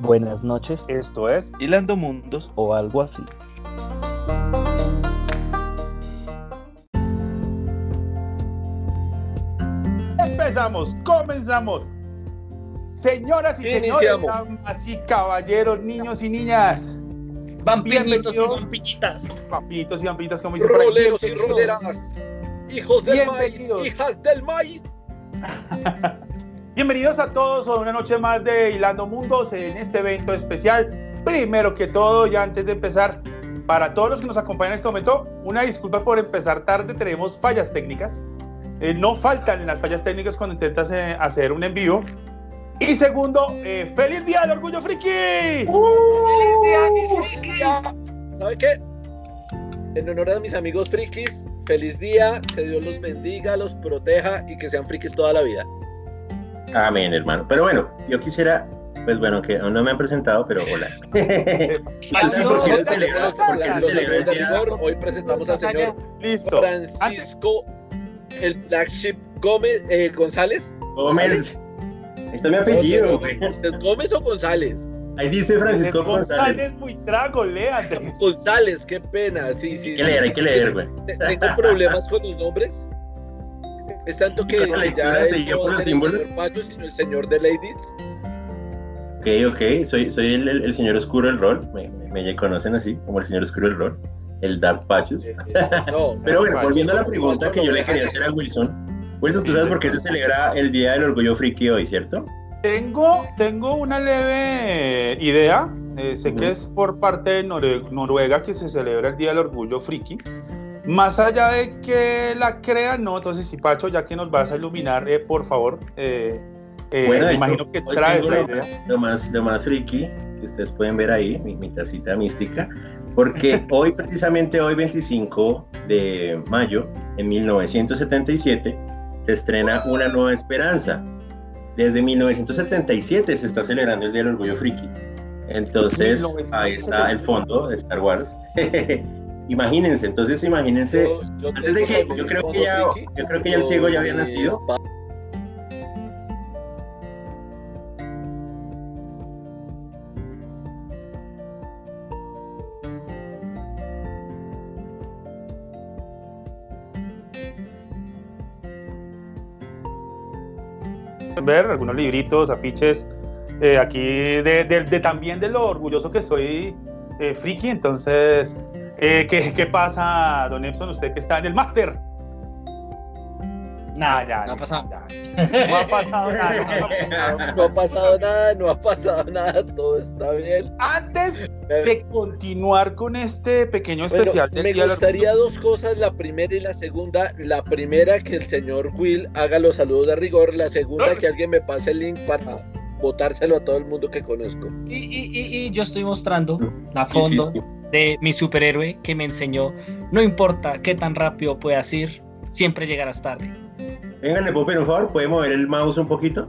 Buenas noches. Esto es Hilando Mundos o algo así. Empezamos, comenzamos. Señoras y Iniciamos. señores, damas y caballeros, niños y niñas, Vampiritos y vampiritas. papitos y vampitas, como dice por ahí, Roleros y roleras. Hijos del maíz, hijas del maíz. Bienvenidos a todos a una noche más de Hilando Mundos en este evento especial. Primero que todo, y antes de empezar, para todos los que nos acompañan en este momento, una disculpa por empezar tarde, tenemos fallas técnicas. Eh, no faltan las fallas técnicas cuando intentas eh, hacer un envío. Y segundo, eh, ¡Feliz Día del Orgullo Friki! ¡Feliz día, mis frikis! ¿Sabe qué? En honor a mis amigos frikis, feliz día, que Dios los bendiga, los proteja y que sean frikis toda la vida. Amén, hermano. Pero bueno, yo quisiera, pues bueno, que aún no me han presentado, pero hola. Hoy presentamos al señor Listo. Francisco, el Black Sheep Gómez, eh, González. Gómez. Este es mi apellido, güey. ¿Usted es Gómez o González? Ahí dice Francisco González González. muy trago, lea. González, qué pena, sí, sí. Hay sí. que leer, hay que leer, güey. Te- Tengo problemas con los nombres. Es tanto que ya se él guía no por va a los ser el señor Pacho, sino el señor de Ladies. Ok, ok. Soy, soy el, el- el señor oscuro del rol. Me, me, me conocen así, como el señor oscuro del rol. El Dark Patches. Eh, No, Pero bueno, volviendo a la pregunta que yo le quería hacer a Wilson. Wilson, ¿tú sabes por qué se celebra el Día del Orgullo Friki hoy, cierto? Tengo, tengo una leve eh, idea. eh, sé que es por parte de Noruega que se celebra el Día del Orgullo Friki. Más allá de que la crean, no. Entonces, si Pacho, ya que nos vas a iluminar, eh, por favor, eh, eh, Bueno, me imagino que traes la lo idea. más, lo más, lo más friki que ustedes pueden ver ahí, mi, mi tacita mística, porque hoy, precisamente hoy, 25 de mayo, en 1977, se estrena Una Nueva Esperanza. Desde 1977 se está celebrando el Día del Orgullo Friki. Entonces, ahí está el fondo de Star Wars. imagínense, entonces imagínense. yo, yo Antes de que- yo creo que ya- yo creo que ya el ciego ya había nacido. ver algunos libritos, afiches, eh, aquí de, de- de también de lo orgulloso que soy eh, friki. Entonces, eh, ¿qué, ¿qué pasa, don Epson? Usted que está en el máster. Nada, ya, no ha pasado. ya. No ha pasado nada. no ha pasado nada. No ha pasado nada, no ha pasado nada, todo está bien. Antes de continuar con este pequeño Bueno, especial del me gustaría dos cosas, la primera y la segunda. La primera, que el señor Will haga los saludos de rigor. La segunda, que alguien me pase el link para botárselo a todo el mundo que conozco. Y, y- y- y yo estoy mostrando la Sí, sí, fondo sí. De mi superhéroe que me enseñó, no importa qué tan rápido puedas ir, siempre llegarás tarde. Venga, le puedo pedir un favor, ¿puede mover el mouse un poquito?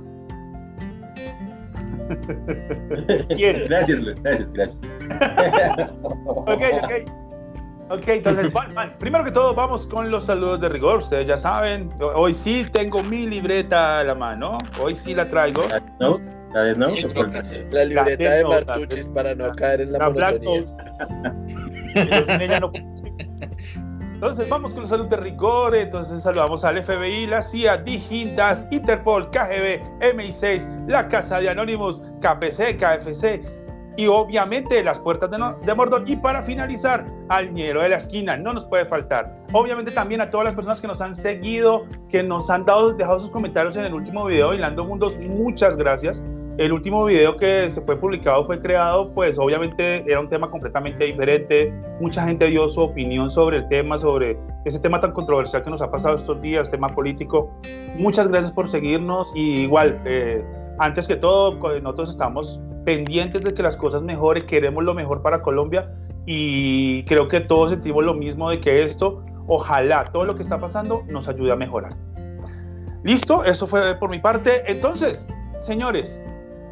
¿Quién? Gracias, Luis, gracias, gracias. Ok, ok. Ok, entonces, primero que todo, vamos con los saludos de rigor. Ustedes ya saben, hoy sí tengo mi libreta a la mano. Hoy sí la traigo. ¿La Note? ¿La libreta La de Martuchis para no caer en la, La monotonía. Sin ella no. Entonces vamos con los saludos de rigor. Entonces saludamos al FBI, la CIA, Digindas, Interpol, KGB, MI6, la Casa de Anonymous, KPC, KFC y obviamente las puertas de, No- de Mordor. Y para finalizar, al ñero de la esquina, no nos puede faltar. Obviamente también a todas las personas que nos han seguido, que nos han dado, dejado sus comentarios en el último video, Hilando Mundos, muchas gracias. El último video que se fue publicado fue creado, pues obviamente era un tema completamente diferente. Mucha gente dio su opinión sobre el tema, sobre ese tema tan controversial que nos ha pasado estos días, tema político. Muchas gracias por seguirnos y igual, eh, antes que todo, nosotros estamos pendientes de que las cosas mejoren, queremos lo mejor para Colombia y creo que todos sentimos lo mismo de que esto, ojalá todo lo que está pasando nos ayude a mejorar. Listo, eso fue por mi parte. Entonces, señores,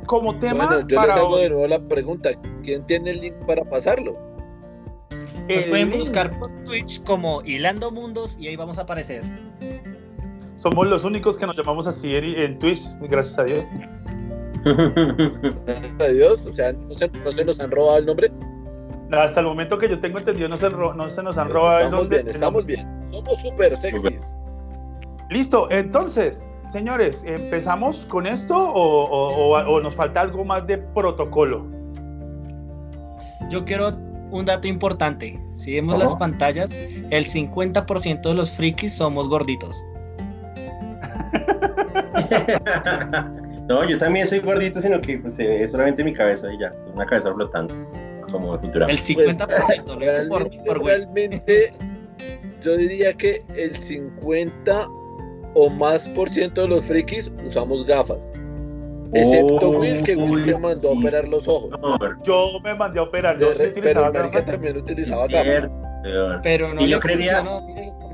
como tema Bueno, yo les hago hoy, de nuevo la pregunta. ¿Quién tiene el link para pasarlo? Nos el pueden link- buscar por Twitch como Hilando Mundos y ahí vamos a aparecer. Somos los únicos que nos llamamos así en, Twitch, gracias a Dios. Gracias a Dios, o sea, no se, no se nos han robado el nombre. Hasta el momento que yo tengo entendido, no se, ro- no se nos han Pues robado el estamos nombre. bien, estamos bien. Somos súper sexys. Listo, entonces, señores, ¿empezamos con esto o, o- o- o nos falta algo más de protocolo? Yo quiero un dato importante. Si vemos ¿Cómo? las pantallas, el 50% de los frikis somos gorditos. no, yo también soy gordito, sino que pues, eh, es solamente mi cabeza y ya, una cabeza flotando, como Futurama. El 50%, lo digo por, Realmente, por güey. realmente, yo diría que el 50 o más por ciento de los frikis usamos gafas. Excepto Oh, Will, que Will se mandó a operar los ojos. No, Yo me mandé a operar, yo Pero, sí utilizaba pero gafas. también utilizaba gafas. Pero no Y yo mire,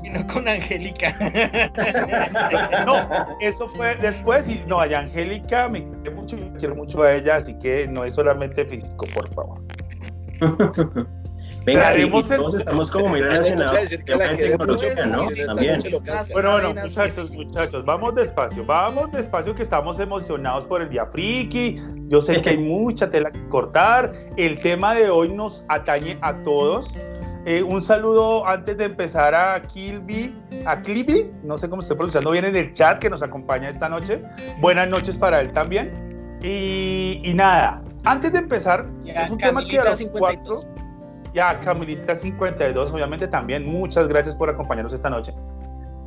vino con Angélica. No, eso fue después y no, a Angélica me quiere mucho y quiero mucho a ella, así que no es solamente físico, por favor. Venga, y, y Traemos el- todos estamos como muy relacionados con ¿no? sí, También. Bueno, bueno, muchachos, muchachos, vamos despacio, vamos despacio que estamos emocionados por el día friki. Yo sé que hay mucha tela que cortar. El tema de hoy nos atañe a todos. Eh, un saludo antes de empezar a Kilby, a Clibby, no sé cómo estoy pronunciando bien en el chat que nos acompaña esta noche. Buenas noches para él también. Y, y nada, antes de empezar, Y a es un tema que a los 52. cuatro y a Camilita 52, obviamente también. Muchas gracias por acompañarnos esta noche.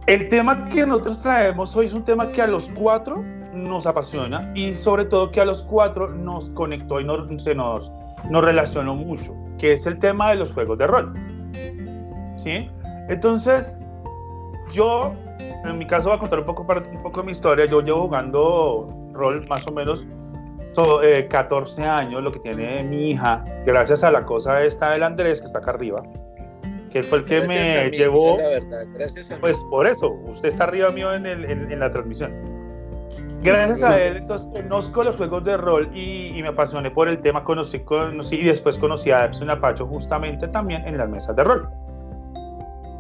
El tema que nosotros traemos hoy es un tema que a los cuatro nos apasiona y sobre todo que a los cuatro nos conectó y nos, se nos, nos relacionó mucho, que es el tema de los juegos de rol. ¿Sí? Entonces, yo, en mi caso, voy a contar un poco, un poco de mi historia. Yo llevo jugando rol más o menos so- eh, 14 años, lo que tiene mi hija, gracias a la cosa esta del Andrés, que está acá arriba, que fue el que Gracias me mí, llevó, La verdad, gracias a mí. pues por eso, usted está arriba mío en, el- en- en la transmisión. Gracias a él, entonces conozco los juegos de rol y, y me apasioné por el tema, conocí, conocí y después conocí a Epson Apacho justamente también en las mesas de rol.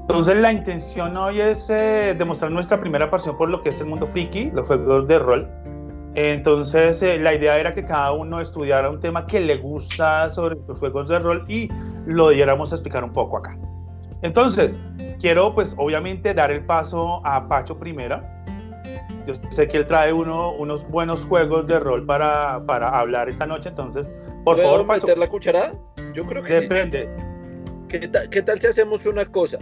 Entonces la intención hoy es eh, demostrar nuestra primera pasión por lo que es el mundo friki, los juegos de rol. Entonces eh, la idea era que cada uno estudiara un tema que le gusta sobre los juegos de rol y lo diéramos a explicar un poco acá. Entonces, quiero pues obviamente dar el paso a Pacho primero. Yo sé que él trae uno, unos buenos juegos de rol para, para hablar esta noche, entonces, por ¿Puedo favor, Pacho, meter la cucharada? Yo creo que sí. depende. ¿Qué, ta- qué tal si hacemos una cosa?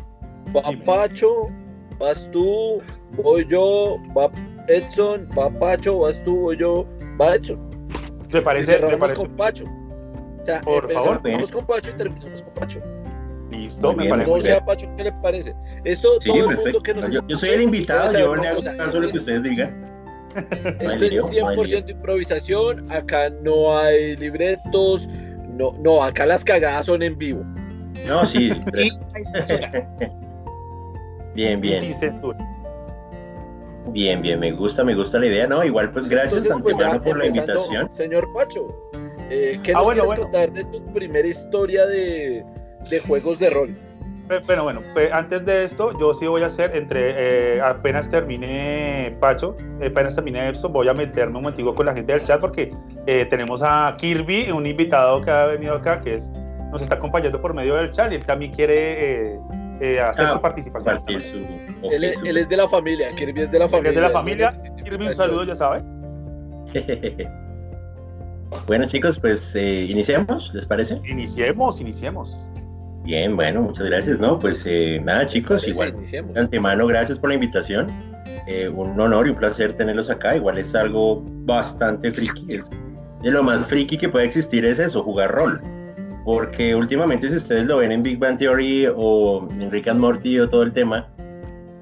Va Dime. Pacho, vas tú, voy yo, va Edson, va Pacho, vas tú, voy yo, va Edson. ¿Te parece? ¿Me cerramos parece? con Pacho. O sea, Por favor. empezamos con Pacho y terminamos con Pacho. Listo, me parece. No muy sea Pacho, ¿qué le parece? Esto, Sí, todo el mundo perfecto. que nos Yo, yo soy el invitado, yo le hago caso a lo que ustedes digan. No hay Esto es lío, no hay lío. 100% improvisación, acá no hay libretos, no, no, acá las cagadas son en vivo. No, sí, censura. bien, bien, sin censura. Bien, bien, me gusta, me gusta la idea, ¿no? Igual, pues gracias Entonces, pues, por la invitación. Señor Pacho, eh, ¿qué Ah, nos bueno, quieres bueno. contar de tu primera historia de, de juegos de rol? Pero bueno, pe- antes de esto, yo sí voy a hacer, entre eh, apenas termine Pacho, eh, apenas termine Epson, voy a meterme un momentico con la gente del chat porque eh, tenemos a Kirby, un invitado que ha venido acá, que es nos está acompañando por medio del chat y él también quiere eh, hacer Ah, su participación. su... ok, Él, es- su- él es de la familia, Kirby es de la familia. es de la familia. Kirby, un saludo, ya sabe. Bueno, chicos, pues eh, iniciamos, ¿les parece? Iniciemos, iniciemos. Bien, bueno, muchas gracias, ¿no? Pues eh, nada, chicos, igual iniciemos. de antemano, gracias por la invitación. Eh, un honor y un placer tenerlos acá. Igual es algo bastante friki. Es- de lo más friki que puede existir es eso, jugar rol. Porque últimamente, si ustedes lo ven en Big Bang Theory o en Rick and Morty o todo el tema,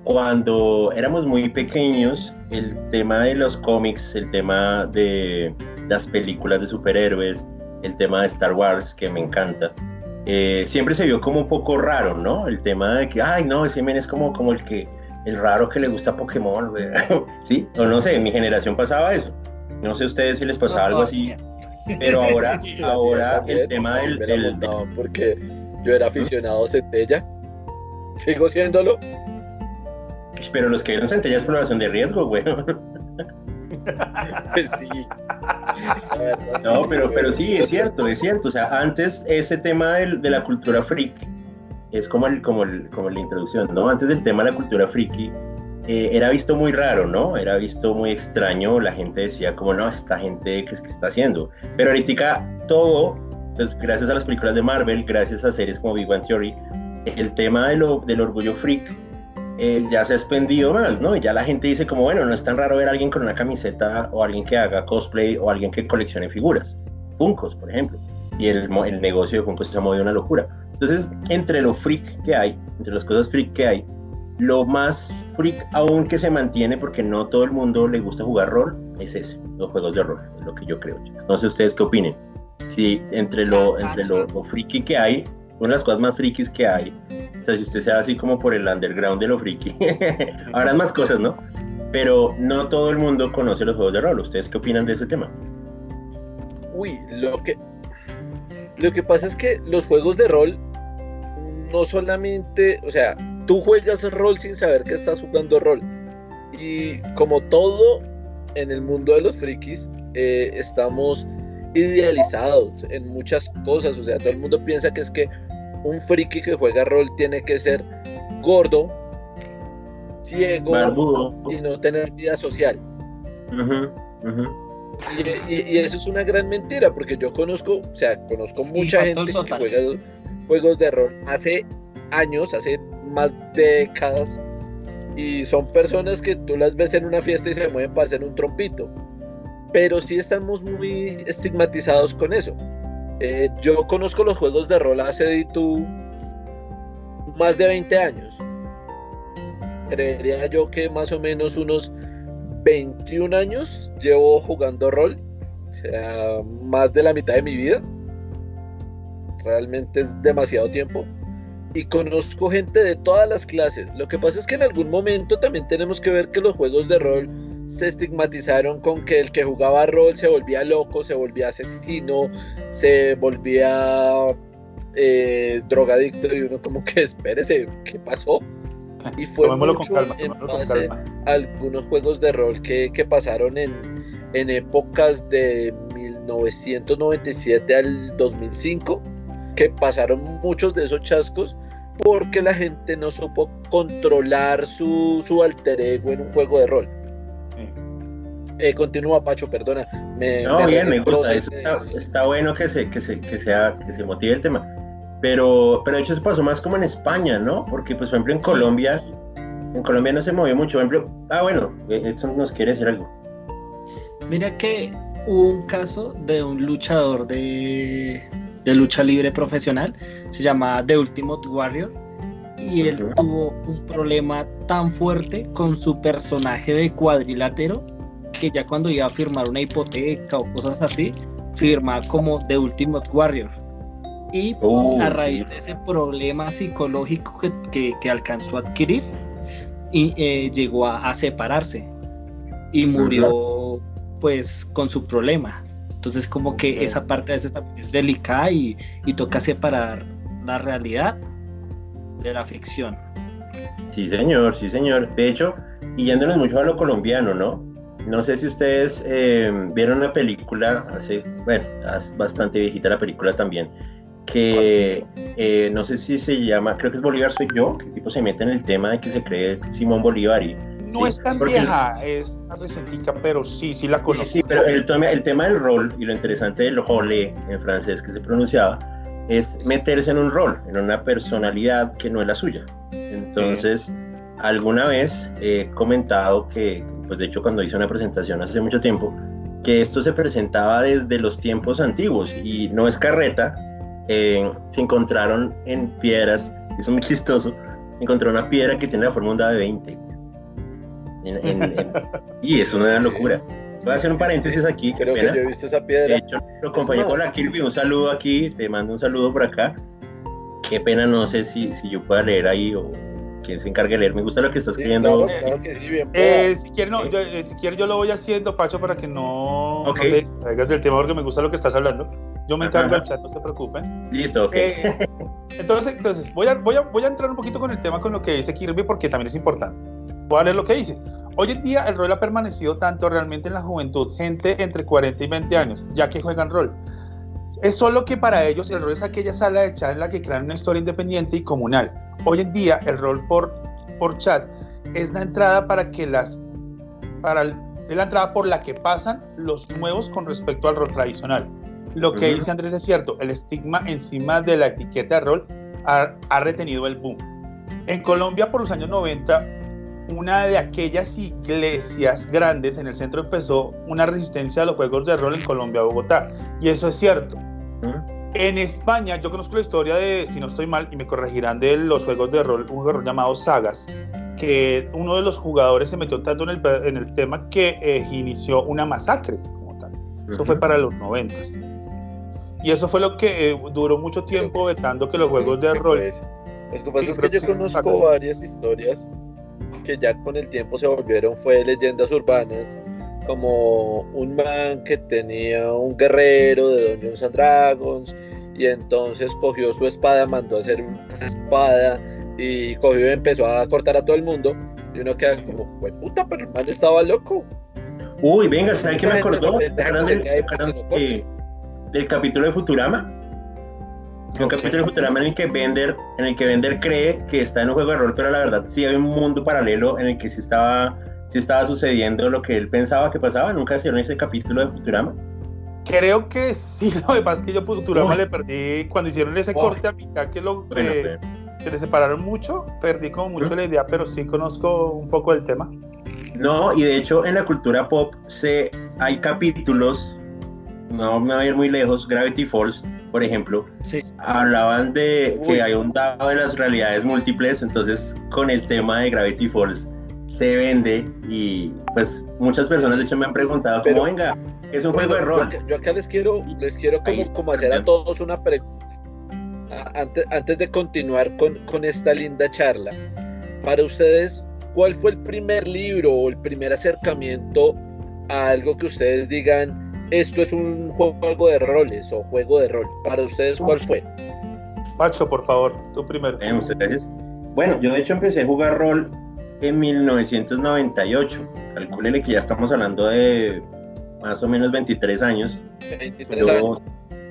cuando éramos muy pequeños, el tema de los cómics, el tema de las películas de superhéroes, el tema de Star Wars, que me encanta, eh, siempre se vio como un poco raro, ¿no? El tema de que, ay, no, ese men es como, como el que, el raro que le gusta Pokémon. ¿sí? O no sé, en mi generación pasaba eso. No sé a ustedes si les pasaba algo así, pero ahora, ahora el tema del, del- porque yo era aficionado a Centella. Sigo siéndolo. Pero los que vieron centellas por razón de riesgo, güey. Pues sí. No, pero, pero sí, es cierto, es cierto. O sea, antes ese tema del- de la cultura freak es como, el, como, el- como la introducción, ¿no? Antes del tema de la cultura friki eh, era visto muy raro, ¿no? Era visto muy extraño. La gente decía como, no, esta gente, ¿qué que está haciendo? Pero ahorita todo, pues gracias a las películas de Marvel, gracias a series como Big Bang Theory, el tema de lo- del orgullo freak eh, ya se ha expandido más, ¿no? Y ya la gente dice como, bueno, no es tan raro ver a alguien con una camiseta o alguien que haga cosplay o alguien que coleccione figuras, Funkos, por ejemplo. Y el, el negocio de Funkos se ha movido una locura. Entonces, entre lo freak que hay, entre las cosas freak que hay, lo más freak aún que se mantiene, porque no todo el mundo le gusta jugar rol, es ese, los juegos de rol, es lo que yo creo, chicos. No sé ustedes qué opinen. Si entre lo, entre lo, lo friki que hay, una de las cosas más frikis que hay, o sea, si usted se va así como por el underground de lo friki, habrá más cosas, ¿no? Pero no todo el mundo conoce los juegos de rol. ¿Ustedes qué opinan de ese tema? Uy, lo que lo que pasa es que los juegos de rol no solamente, o sea, tú juegas rol sin saber que estás jugando rol. Y como todo en el mundo de los frikis, eh, estamos idealizados en muchas cosas. O sea, todo el mundo piensa que es que un friki que juega rol tiene que ser gordo, ciego Barbudo. y no tener vida social. Y, y- y eso es una gran mentira, porque yo conozco, o sea, conozco mucha gente que juega juegos de rol hace años, hace más décadas, y son personas que tú las ves en una fiesta y se mueven para hacer un trompito. Pero sí estamos muy estigmatizados con eso. Eh, yo conozco los juegos de rol hace tú más de 20 años. Creería yo que más o menos unos 21 años llevo jugando rol, o sea, más de la mitad de mi vida. Realmente es demasiado tiempo. Y conozco gente de todas las clases. Lo que pasa es que en algún momento también tenemos que ver que los juegos de rol se estigmatizaron con que el que jugaba rol se volvía loco, se volvía asesino, se volvía eh, drogadicto y uno como que espérese, ¿qué pasó? Y fue Tomémoslo con mucho calma, en con base calma. algunos juegos de rol que, que pasaron en, en épocas de 1997 al 2005, que pasaron muchos de esos chascos porque la gente no supo controlar su, su alter ego en un juego de rol. Eh, continúa, Pacho, perdona. Me, No, bien, me gusta. Eso está, está bueno que se, que se, que sea, que se motive el tema. Pero, pero de hecho se pasó más como en España, ¿no? Porque, pues, por ejemplo, en Colombia, en Colombia no se movió mucho. Por ejemplo, ah, bueno, Edson nos quiere decir algo. Mira que hubo un caso de un luchador de, de lucha libre profesional, se llama The Ultimate Warrior, y él tuvo un problema tan fuerte con su personaje de cuadrilátero que ya cuando iba a firmar una hipoteca o cosas así, firma como The Ultimate Warrior. Y Uh, a raíz sí. de ese problema psicológico que, que- que alcanzó a adquirir, y, eh, llegó a, a separarse y murió pues con su problema. Entonces como que esa parte a veces también es delicada y, y toca separar la realidad de la ficción. Sí, señor, sí, señor. De hecho, y yéndonos mucho a lo colombiano, ¿no? No sé si ustedes eh, vieron una película hace, bueno, es bastante viejita la película también, que eh, no sé si se llama, creo que es Bolívar soy yo, que el tipo se mete en el tema de que se cree Simón Bolívar y No es tan porque- vieja, es más recentica, pero sí, sí la conozco. sí, pero el tema, el tema del rol y lo interesante del role en francés que se pronunciaba es meterse en un rol, en una personalidad que no es la suya. Entonces, alguna vez he comentado que, pues de hecho cuando hice una presentación hace mucho tiempo, que esto se presentaba desde los tiempos antiguos y no es carreta, eh, se encontraron en piedras, eso es muy chistoso, encontró una piedra que tiene la forma de un de 20. En- en- en- y es una locura. Voy a hacer un paréntesis aquí, qué Creo que pena. yo he visto esa De piedra. hecho, lo acompañé con la Kirby. Un saludo aquí, te mando un saludo por acá. Qué pena, no sé si, si yo pueda leer ahí o quién se encargue de leer. Me gusta lo que está Sí, escribiendo. claro, claro que sí, bien. Eh, si quieres, no, yo, eh, si quieres yo lo voy haciendo, Pacho, para que no, no Ok. te distraigas del tema, porque me gusta lo que estás hablando. Yo me encargo del chat, no se preocupen. Listo, ok. Eh, entonces, entonces voy, a, voy, a, voy a entrar un poquito con el tema con lo que dice Kirby, porque también es importante. Voy a leer lo que dice. Hoy en día el rol ha permanecido tanto realmente en la juventud, gente entre 40 y 20 años, ya que juegan rol. Es solo que para ellos el rol es aquella sala de chat en la que crean una historia independiente y comunal. Hoy en día el rol por, por chat es la entrada para que las para la entrada por la que pasan los nuevos con respecto al rol tradicional. Lo que dice Andrés es cierto, el estigma encima de la etiqueta de rol ha, ha retenido el boom. En Colombia por los años 90, una de aquellas iglesias grandes en el centro empezó una resistencia a los juegos de rol en Colombia, Bogotá. Y eso es cierto. ¿Mm? En España, yo conozco la historia de, si no estoy mal, y me corregirán, de los juegos de rol, un juego de rol llamado Sagas, que uno de los jugadores se metió tanto en el, en el tema que eh, inició una masacre como tal. Eso fue Ujú. para los noventas. Y eso fue lo que eh, duró mucho tiempo vetando que los juegos de rol... Lo que pasa Sí, es que yo conozco varias historias que ya con el tiempo se volvieron fue leyendas urbanas, como un man que tenía un guerrero de Dungeons and Dragons y entonces cogió su espada, mandó a hacer una espada y cogió y empezó a cortar a todo el mundo y uno queda como, "Jue puta, pero el man estaba loco. Uy, venga, ¿saben qué me acordó? no ¿Se pendeja acuerdan que del, cae se acuerdan porque no corta. de- del capítulo de Futurama? Un Ok. capítulo de Futurama en el que Bender, en el que Bender cree que está en un juego de rol, pero la verdad sí hay un mundo paralelo en el que sí estaba, sí estaba sucediendo lo que él pensaba que pasaba. Nunca hicieron ese capítulo de Futurama. Creo que sí, lo que pasa es que yo Futurama Uy. le perdí, cuando hicieron ese Uy. corte a mitad, que lo Bueno, que pero- se le separaron mucho, perdí como mucho la idea, pero sí conozco un poco del tema. No, y de hecho en la cultura pop se, hay capítulos, no me voy a ir muy lejos, Gravity Falls, por ejemplo, Sí. hablaban de Uy. que hay un dado de las realidades múltiples, entonces con el tema de Gravity Falls se vende y pues muchas personas de hecho me han preguntado Pero- como venga, es un juego de rol. Yo, acá- yo acá les quiero, les quiero como, como hacer a todos una pregunta. Antes, antes de continuar con, con esta linda charla, para ustedes, ¿cuál fue el primer libro o el primer acercamiento a algo que ustedes digan, esto es un juego de roles o juego de rol? Para ustedes, ¿cuál fue? Macho, por favor, tú primero. Eh, muchas gracias. Bueno, yo de hecho empecé a jugar rol en 1998. Calcúlele que ya estamos hablando de más o menos 23 años. 23 Yo, años.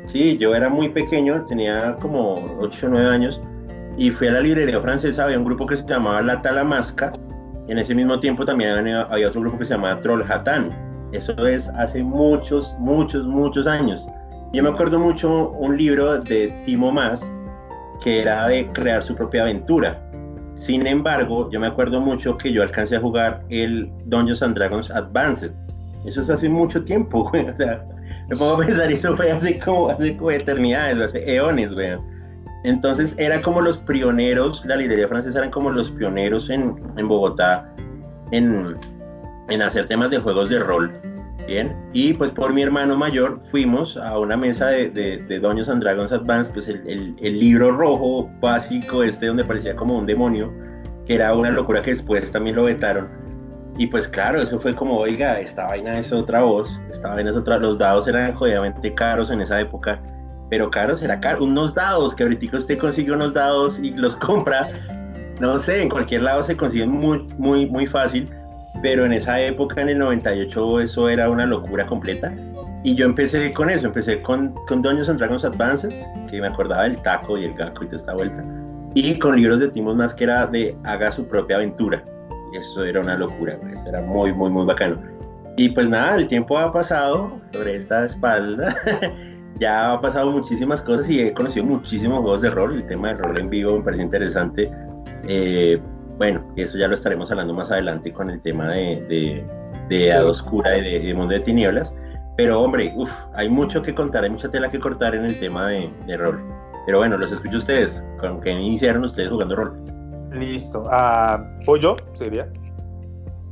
sí, yo era muy pequeño, tenía como 8 o 9 años y fui a la librería francesa, había un grupo que se llamaba La Talamasca y en ese mismo tiempo también había, había otro grupo que se llamaba Troll Hatán. Eso es hace muchos, muchos, muchos años. Yo me acuerdo mucho un libro de Timo Más que era de crear su propia aventura. Sin embargo, yo me acuerdo mucho que yo alcancé a jugar el Dungeons and Dragons Advanced. Eso es hace mucho tiempo, güey. O sea, me a pensar, eso fue hace como, hace como eternidades, hace eones, güey. Entonces, era como los pioneros, la librería francesa eran como los pioneros en, en Bogotá en, en hacer temas de juegos de rol. Bien, y pues por mi hermano mayor fuimos a una mesa de, de, de Dungeons and Dragons Advance, pues el, el, el, libro rojo básico, este donde parecía como un demonio, que era una locura que después también lo vetaron. Y pues claro, eso fue como, oiga, esta vaina es otra voz, esta vaina es otra, los dados eran jodidamente caros en esa época, pero caros era caro, unos dados que ahorita usted consigue unos dados y los compra, no sé, en cualquier lado se consiguen muy, muy, muy fácil pero en esa época, en el 98, eso era una locura completa. Y yo empecé con eso, empecé con, con Dungeons and Dragons Advanced, que me acordaba del taco y el gaco y toda esta vuelta, y con libros de Timos más que era de haga su propia aventura. Eso era una locura, eso era muy, muy, muy bacano. Y pues nada, el tiempo ha pasado sobre esta espalda, ya ha pasado muchísimas cosas y he conocido muchísimos juegos de rol, el tema del rol en vivo me parece interesante. Eh, bueno, eso ya lo estaremos hablando más adelante con el tema de, de, de Edad Oscura y de, de, Mundo de Tinieblas. Pero hombre, uf, hay mucho que contar, hay mucha tela que cortar en el tema de, de rol. Pero bueno, los escucho ustedes. ¿Con qué iniciaron ustedes jugando rol? Listo. Uh, ¿O yo? Sería.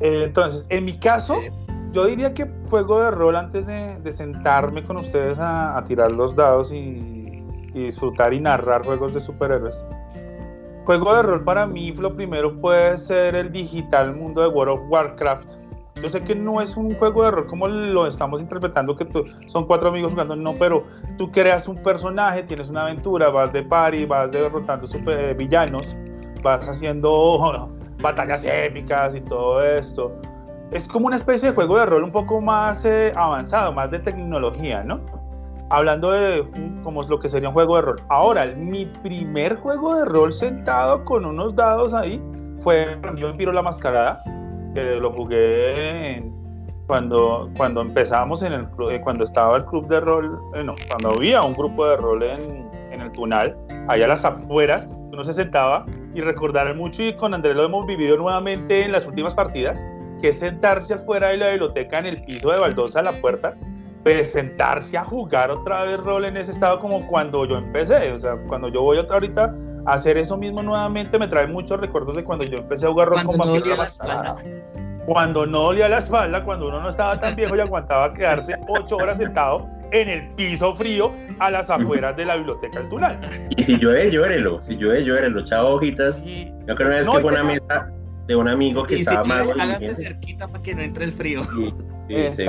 Eh, entonces, en mi caso, sí. yo diría que juego de rol antes de, de sentarme con ustedes a, a tirar los dados y, y disfrutar y narrar juegos de superhéroes juego de rol para mí lo primero puede ser el digital mundo de World of Warcraft. Yo sé que no es un juego de rol como lo estamos interpretando, que tú, son cuatro amigos jugando, no, pero tú creas un personaje, tienes una aventura, vas de party, vas derrotando super villanos, vas haciendo batallas épicas y todo esto. es como una especie de juego de rol un poco más eh, avanzado, más de tecnología, ¿no? Hablando de como es lo que sería un juego de rol. Ahora, mi primer juego de rol sentado con unos dados ahí fue Yo Piro la Mascarada, que lo jugué en- cuando, cuando empezábamos en el eh, cuando estaba el club de rol, eh, no, cuando había un grupo de rol en, en el Tunal, allá a las afueras, uno se sentaba y recordar mucho, y con Andrés lo hemos vivido nuevamente en las últimas partidas, que es sentarse afuera de la biblioteca en el piso de baldosa a la puerta, pues sentarse a jugar otra vez rol en ese estado como cuando yo empecé, o sea, cuando yo voy otra ahorita a hacer eso mismo nuevamente me trae muchos recuerdos de cuando yo empecé a jugar rol Cuando con no la espalda. Cuando no dolía la espalda, cuando uno no estaba tan viejo y aguantaba quedarse ocho horas sentado en el piso frío a las afueras de la biblioteca del Tunal. Y si llueve, llórelo. Si llueve, llórelo. Chao, hojitas. Sí, Yo creo una vez No, que fue una que- mesa de un amigo que Y si estaba quieren, malo. y háganse cerquita para que no entre el frío. Sí, sí, sí.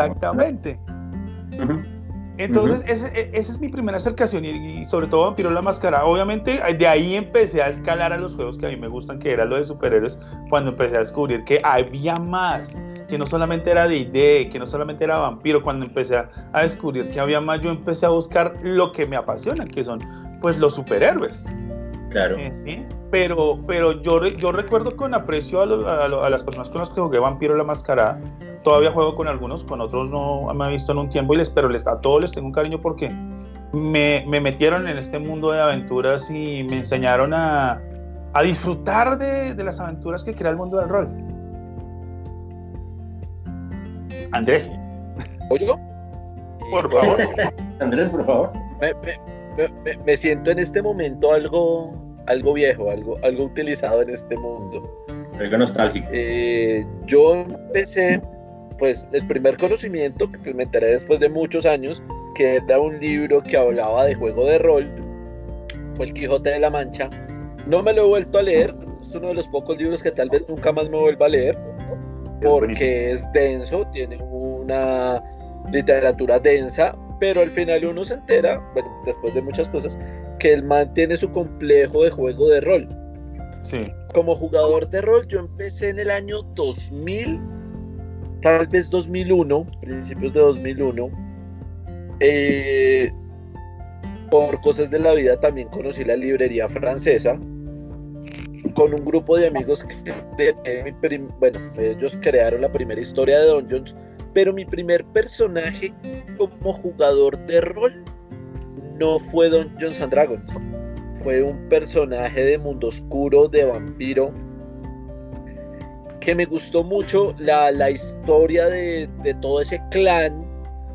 Exactamente. Ujú. Entonces, ese- e- esa es mi primera acercación y, y sobre todo Vampiro la Máscara. Obviamente, de ahí empecé a escalar a los juegos que a mí me gustan, que era lo de superhéroes, cuando empecé a descubrir que había más, que no solamente era D&D, que no solamente era vampiro. Cuando empecé a, a descubrir que había más, yo empecé a buscar lo que me apasiona, que son pues los superhéroes. Claro. Eh, sí, pero, pero yo, yo recuerdo con aprecio a, lo- a lo- a las personas con las que jugué Vampiro la Mascarada. Todavía juego con algunos, con otros no me he visto en un tiempo, y les, pero les, a todos les tengo un cariño porque me, me metieron en este mundo de aventuras y me enseñaron a, a disfrutar de, de las aventuras que crea el mundo del rol. Andrés, ¿Oigo? por favor. Andrés, por favor. Me, me- me- me- me siento en este momento algo, algo viejo, algo, algo utilizado en este mundo. Algo nostálgico. Eh, yo empecé, pues el primer conocimiento que me enteré después de muchos años, que era un libro que hablaba de juego de rol, fue El Quijote de la Mancha. No me lo he vuelto a leer, es uno de los pocos libros que tal vez nunca más me vuelva a leer, Es porque es denso, tiene una literatura densa, pero al final uno se entera, bueno, después de muchas cosas, que el man tiene su complejo de juego de rol. Sí, como jugador de rol, yo empecé en el año 2000, tal vez 2001, principios de 2001. Eh, por cosas de la vida también conocí la librería francesa con un grupo de amigos que, bueno, ellos crearon la primera historia de Dungeons, pero mi primer personaje como jugador de rol no fue Dungeons and Dragons fue un personaje de mundo oscuro, de vampiro, que me gustó mucho la, la historia de, de todo ese clan,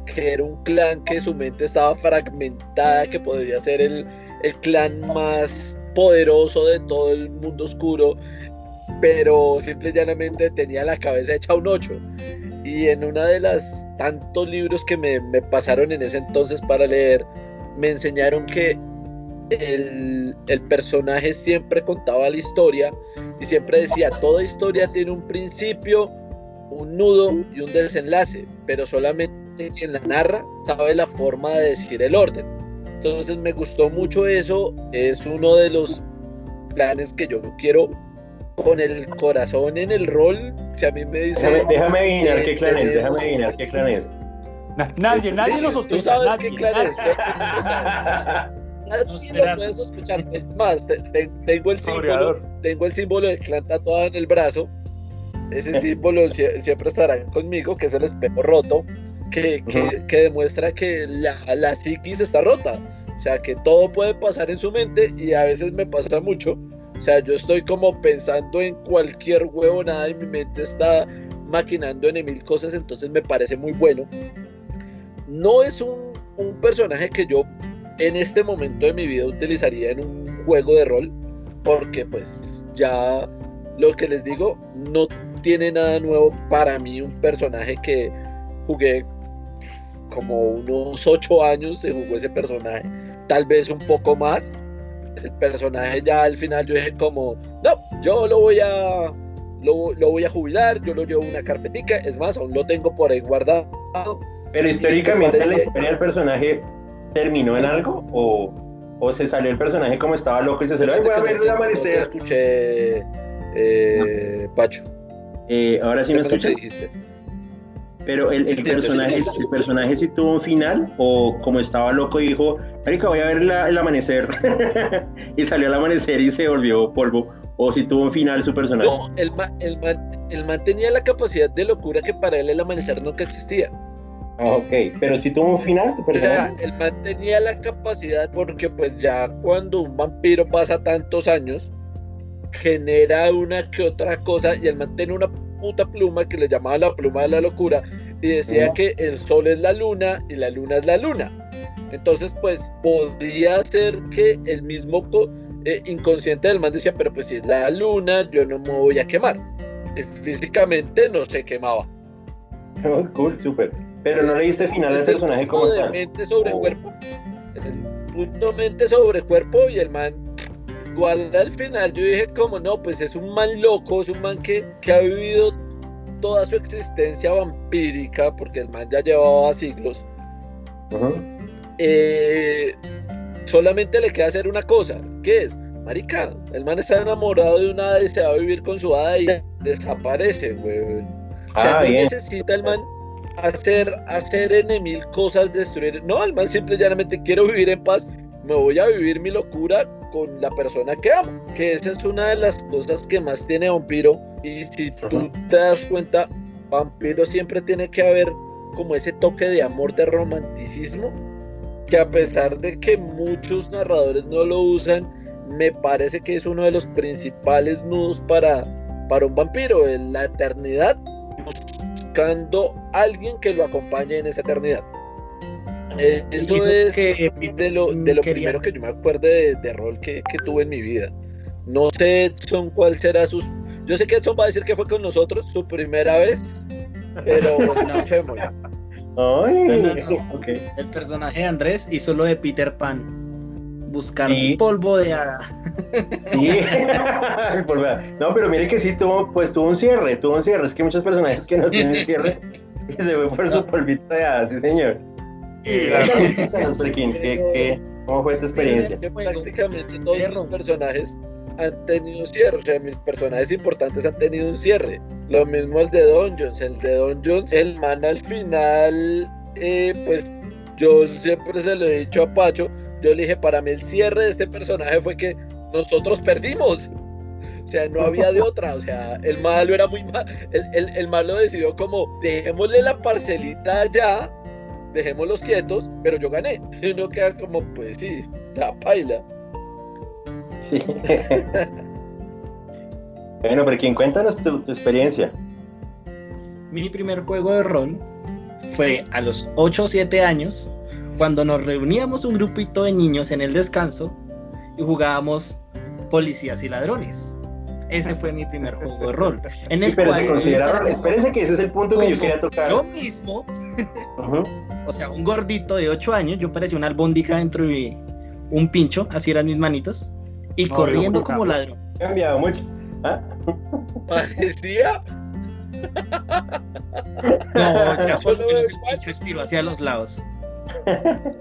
que era un clan que su mente estaba fragmentada, que podría ser el, el clan más poderoso de todo el mundo oscuro, pero simple y llanamente tenía la cabeza hecha un ocho. Y en una de las tantos libros que me, me pasaron en ese entonces para leer, me enseñaron que el, el personaje siempre contaba la historia y siempre decía, toda historia tiene un principio, un nudo y un desenlace, pero solamente quien la narra sabe la forma de decir el orden. Entonces me gustó mucho eso, es uno de los planes que yo quiero con el corazón en el rol. Si a mí me dice... Déjame, déjame adivinar qué clan es. Déjame adivinar qué clan es. Na- nadie, nadie lo Tú sospecha. sabes nadie, qué clan es. nadie. No, lo puede sospechar. Es más, te- te- tengo el símbolo tengo el símbolo del clan tatuado en el brazo. Ese símbolo sie- siempre estará conmigo, que es el espejo roto, que, que- que demuestra que la, la psiquis está rota. O sea, que todo puede pasar en su mente y a veces me pasa mucho. O sea, yo estoy como pensando en cualquier huevo, nada, y mi mente está maquinando en mil cosas, entonces me parece muy bueno. No es un, un personaje que yo en este momento de mi vida utilizaría en un juego de rol, porque pues ya lo que les digo no tiene nada nuevo para mí un personaje que jugué como unos ocho años se jugó ese personaje tal vez un poco más. El personaje ya al final yo dije como no yo lo voy a lo, lo voy a jubilar yo lo llevo una carpetica es más aún lo tengo por ahí guardado Pero históricamente la parece- historia del personaje terminó en algo o, o se salió el personaje como estaba loco y se salió. "Ay, voy a ver el amanecer. escuché eh, Pacho Eh, ahora sí me ¿Qué fue lo que escuchas. Pero el, el personaje, sí, el personaje sí tuvo un final o como estaba loco dijo, marica, voy a ver la- el amanecer y salió al amanecer y se volvió polvo o si tuvo un final su personaje. No, el man, el, man, el man tenía la capacidad de locura que para él el amanecer nunca existía. Ah, ok, pero si tuvo un final O sea, el man tenía la capacidad porque pues ya cuando un vampiro pasa tantos años, genera una que otra cosa y el man tiene una puta pluma que le llamaba la pluma de la locura y decía que el sol es la luna y la luna es la luna. Entonces pues podría ser que el mismo eh, inconsciente del man decía, pero pues si es la luna yo no me voy a quemar. Y físicamente no se quemaba. Cool, súper. Pero no le diste final al personaje como de tal. mente sobre Oh. cuerpo. Punto mente sobre cuerpo y el man. Igual al final yo dije como no, pues es un man loco, es un man que, que ha vivido toda su existencia vampírica, porque el man ya llevaba siglos. Eh, solamente le queda hacer una cosa, ¿qué es? Marica, el man está enamorado de una hada y se va a vivir con su hada y desaparece, weón. O sea, Ah, no bien. necesita el man hacer, hacer N mil cosas, destruir. No, el man simple y llanamente quiero vivir en paz. Me voy a vivir mi locura con la persona que amo. Que esa es una de las cosas que más tiene Vampiro. Y si tú Ajá. te das cuenta, Vampiro siempre tiene que haber como ese toque de amor, de romanticismo. Que a pesar de que muchos narradores no lo usan, me parece que es uno de los principales nudos para, para un vampiro, en la eternidad, buscando alguien que lo acompañe en esa eternidad. Eh, eso es que de lo, de lo primero que yo me acuerde de, de rol que, que tuve en mi vida. No sé Edson cuál será sus... Yo sé que Edson va a decir que fue con nosotros su primera vez, pero No. No, no, no. El personaje de Andrés hizo lo de Peter Pan. Buscar Sí. polvo de hada. Sí, no, pero mire que sí tuvo, pues tuvo un cierre, tuvo un cierre. Es que muchos personajes que no tienen cierre y se fue por su polvito de hadas, sí señor. ¿qué- qué- ¿Cómo fue tu experiencia? que prácticamente todos mis personajes han tenido cierre, o sea, mis personajes importantes han tenido un cierre. Lo mismo el de Dungeons, el de Dungeons, el man al final, eh, pues yo siempre se lo he dicho a Pacho, yo le dije, para mí el cierre de este personaje fue que nosotros perdimos. O sea, no había de otra, o sea, el malo era muy mal, el, el, el malo decidió como, dejémosle la parcelita allá, dejémoslos quietos, pero yo gané. Y uno queda como, pues sí, la paila. Sí. bueno, Perkin, cuéntanos tu, tu experiencia. Mi primer juego de rol fue a los 8 o 7 años, cuando nos reuníamos un grupito de niños en el descanso y jugábamos policías y ladrones. Ese fue mi primer juego de rol. En el Pero se cual consideraron, espérense que ese es el punto que yo quería tocar. yo mismo, Ujú. o sea, un gordito de 8 años, yo parecía una albóndiga dentro de un pincho, así eran mis manitos, y No, corriendo como ladrón. Cambiado mucho. ¿Ah? Parecía, No, ya menos veo el igual. pincho estiró hacia los lados.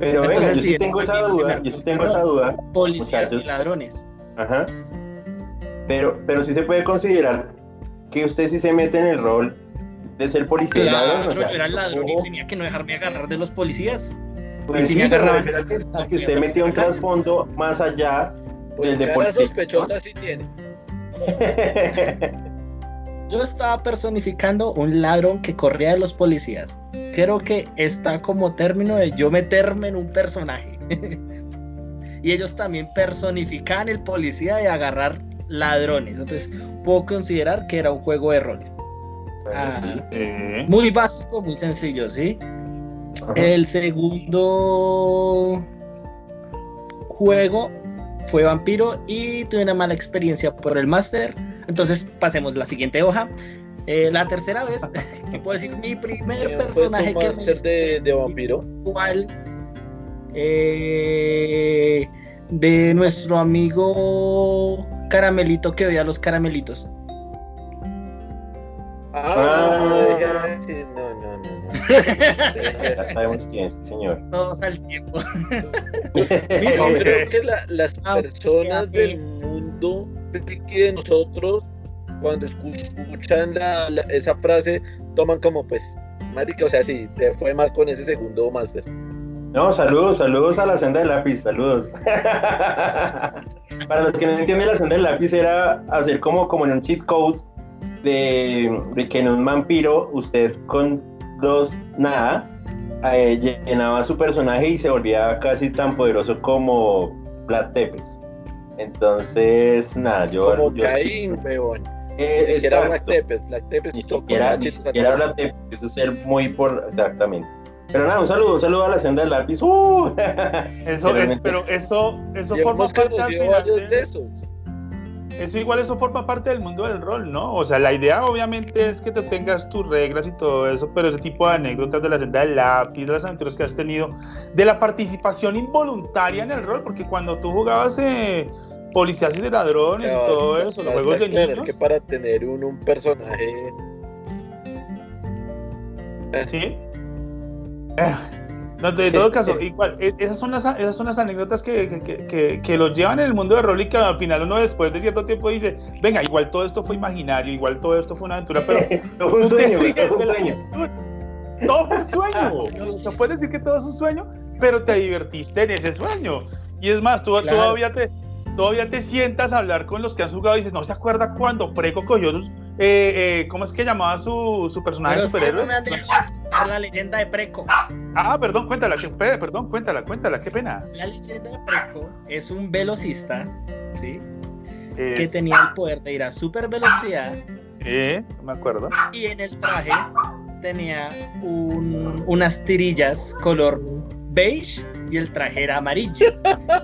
Pero venga, yo Entonces, sí sí, tengo esa duda, yo sí tengo esa duda. Policías Muchachos. y ladrones. Ajá. Pero, pero sí se puede considerar que usted sí se mete en el rol de ser policía. y ladrón, Claro, o sea, yo era el ladrón y tenía que no dejarme agarrar de los policías. Pues si sí, me pero me agarraban, a que, a que usted metió un trasfondo más allá pues del de cara policía. sospechosa sí tiene. Yo estaba personificando un ladrón que corría de los policías. Creo que está como término de yo meterme en un personaje. y ellos también personifican el policía y agarrar ladrones. Entonces puedo considerar que era un juego de rol. Ah, Eh, Muy básico, muy sencillo, ¿sí? Ajá. El segundo juego fue Vampiro y tuve una mala experiencia por el máster. Entonces pasemos la siguiente hoja. Eh, la tercera vez, que puedo decir, mi primer ¿Quién fue personaje tu que máster de, de vampiro? cual eh, de nuestro amigo Caramelito que veía los caramelitos. Ah, Ah. ya, sí. Ya sabemos quién es, señor. Todos al tiempo. Mira, creo que la- las Ah, personas del mundo friki de nosotros cuando escuchan la- la- esa frase, toman como, pues, marica, o sea, sí, te fue mal con ese segundo máster. No, saludos, saludos a la senda del lápiz, saludos. Para los que no entienden, la senda del lápiz era hacer como, como en un cheat code de, de que en un vampiro usted con dos nada eh, llenaba su personaje y se volvía casi tan poderoso como Vlad Tepes. Entonces, nada, yo. Como yo- Caín, weón. eh, Ni siquiera exacto. Black Tepes, Black Tepes Ni siquiera, ni siquiera. Vlad Tepes, eso es ser muy por. Exactamente. Pero nada, un saludo, un saludo a la senda del lápiz. ¡Uh! Eso es, pero eso, eso Y forma hemos parte al final de esos. Eso igual, eso forma parte del mundo del rol, ¿no? O sea, la idea obviamente es que tú tengas tus reglas y todo eso, pero ese tipo de anécdotas de la senda del lápiz, de las aventuras que has tenido, de la participación involuntaria en el rol, porque cuando tú jugabas eh, policías y de ladrones y todo eso, los juegos de niños, que para tener un, un personaje ¿sí? Eh, No, de todo caso, igual, e- esas son las, esas son las anécdotas que, que, que, los llevan en el mundo de rol y que al final uno después de cierto tiempo dice, venga, igual todo esto fue imaginario, igual todo esto fue una aventura, pero Todo fue un sueño, todo fue un sueño. Todo fue un sueño. No puedes decir que todo es un sueño, pero te divertiste en ese sueño. Y es más, tú Claro. todavía, te, todavía te sientas a hablar con los que han jugado y dices, ¿no se acuerda cuando Preco cogió eh, eh, ¿cómo es que llamaba su, su personaje superhéroe? contar la leyenda de Preco. Ah, perdón, cuéntala, que, perdón, cuéntala, cuéntala, qué pena. La leyenda de Preco es un velocista, ¿sí? Que tenía el poder de ir a super velocidad Eh, no me acuerdo. y en el traje tenía un- unas tirillas color beige y el traje era amarillo.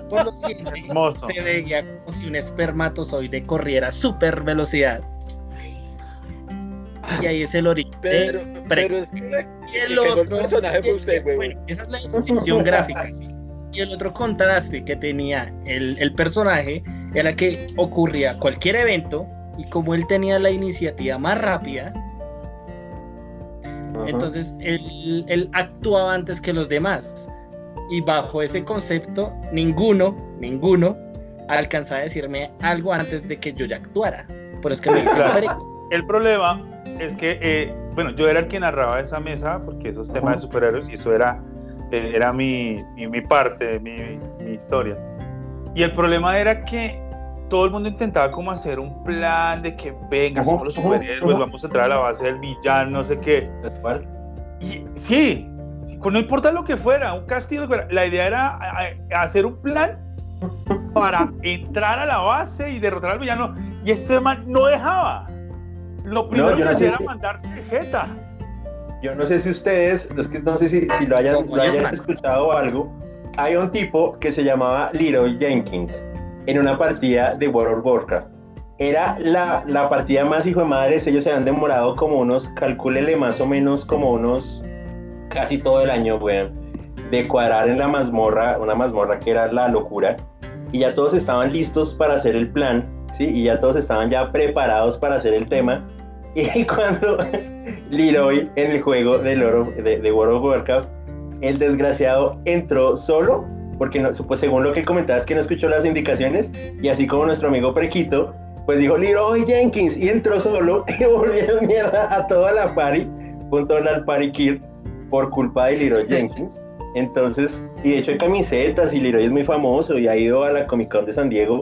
Por lo siguiente, Hermoso. se veía como si un espermatozoide corriera a super velocidad. Y ahí es el origen. Pero, pero es que Y el otro. personaje fue usted, güey. Bueno, esa es la descripción gráfica. sí. Y el otro contraste que tenía el, el personaje era que ocurría cualquier evento y como él tenía la iniciativa más rápida, Ajá. entonces él, él actuaba antes que los demás. Y bajo ese concepto, ninguno, ninguno alcanzaba a decirme algo antes de que yo ya actuara. Por eso es que me dicen Claro. El problema es que, eh, bueno, yo era el que narraba esa mesa porque esos temas de superhéroes y eso era, eh, era mi, mi, mi parte, mi, mi historia. Y el problema era que todo el mundo intentaba como hacer un plan de que venga, somos los superhéroes, vamos a entrar a la base del villano, no sé qué. Y sí, no importa lo que fuera, un fuera, la idea era hacer un plan para entrar a la base y derrotar al villano. Y este man no dejaba. Lo primero que no hacía era si- mandarse jeta. Yo no sé si ustedes, es que no sé si, si lo hayan, lo escuchado o algo. Hay un tipo que se llamaba Leroy Jenkins en una partida de World of Warcraft. Era la, la partida más hijo de madres. Ellos se han demorado como unos, calcúlele más o menos como unos casi todo el año, weón, de cuadrar en la mazmorra, una mazmorra que era la locura. Y ya todos estaban listos para hacer el plan, ¿sí? Y ya todos estaban ya preparados para hacer el tema. Y cuando Leroy en el juego de, Loro- de, de World of Warcraft, el desgraciado entró solo, porque no, pues según lo que comentabas que no escuchó las indicaciones, y así como nuestro amigo Prequito, pues dijo Leroy Jenkins, y entró solo, y volvieron mierda a toda la party, junto al party kill, por culpa de Leroy Jenkins. Entonces, y de hecho hay camisetas, y Leroy es muy famoso, y ha ido a la Comic Con de San Diego,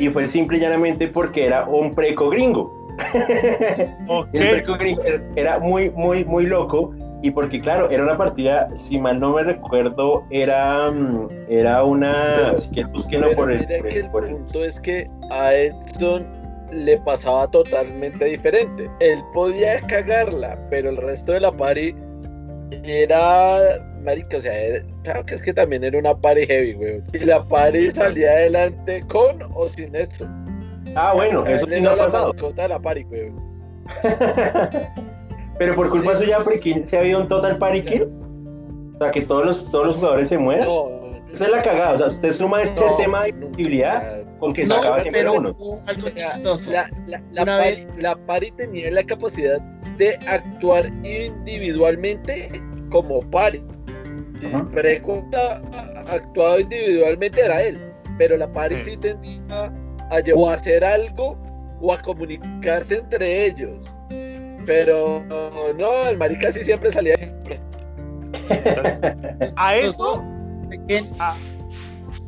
y fue simple y llanamente porque era un preco gringo. Ok. El Preco Gringo era muy, muy, muy loco. Y porque, claro, era una partida, si mal no me recuerdo, era, mm, era una. Si quieres, búsquenlo por el. mira por que el- el por el- punto es que a Edson le pasaba totalmente diferente. Él podía cagarla, pero el resto de la party era marica, o sea, era- claro que es que también era una party heavy, weón. Y la party salía adelante con o sin Edson. Ah, bueno, eso sí no ha la pasado. mascota de la party, weón. Pero por culpa suya, Prequín, se ha habido un total party kill. O sea, que todos los, todos los jugadores se mueran. No, Esa es la cagada. O sea, usted suma este no, tema de nunca. posibilidad con que No, sacaba siempre pero uno. algo O chistoso. La, la, la, Una pari, vez- la pari tenía la capacidad de actuar individualmente como pari. Si Ajá. Preco a- actuaba individualmente era él, pero la pari Sí. sí tendía a llevar a hacer algo o a comunicarse entre ellos. Pero no, el marica sí siempre salía siempre. A eso, a,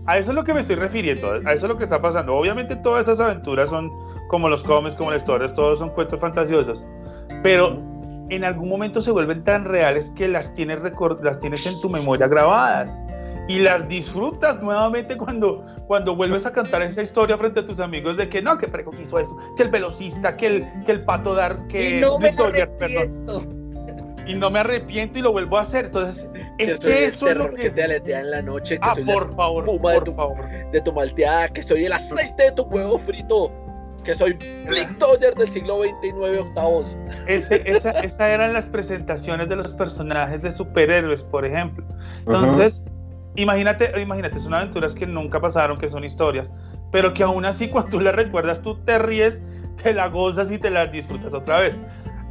a eso es lo que me estoy refiriendo, a eso es lo que está pasando. Obviamente todas estas aventuras son como los cómics, como las historias, todos son cuentos fantasiosos, pero en algún momento se vuelven tan reales que las tienes, record- las tienes en tu memoria grabadas y las disfrutas nuevamente cuando, cuando vuelves a cantar esa historia frente a tus amigos de que no, que Preco quiso eso, que el velocista, que el, que el pato dar, que Y no me arrepiento. Y no me arrepiento y lo vuelvo a hacer. Entonces, es que el eso es lo terror que... que... te aletea en la noche, que Ah, soy la por favor, espuma de por tu- favor. de tu malteada, que soy el aceite de tu huevo frito, que soy Blick Dodger del siglo XXIX octavos. Ese, esa, esa eran las presentaciones de los personajes de superhéroes, por ejemplo. Entonces, imagínate, imagínate, son aventuras que nunca pasaron, que son historias, pero que aún así cuando tú las recuerdas, tú te ríes, te la gozas y te las disfrutas otra vez.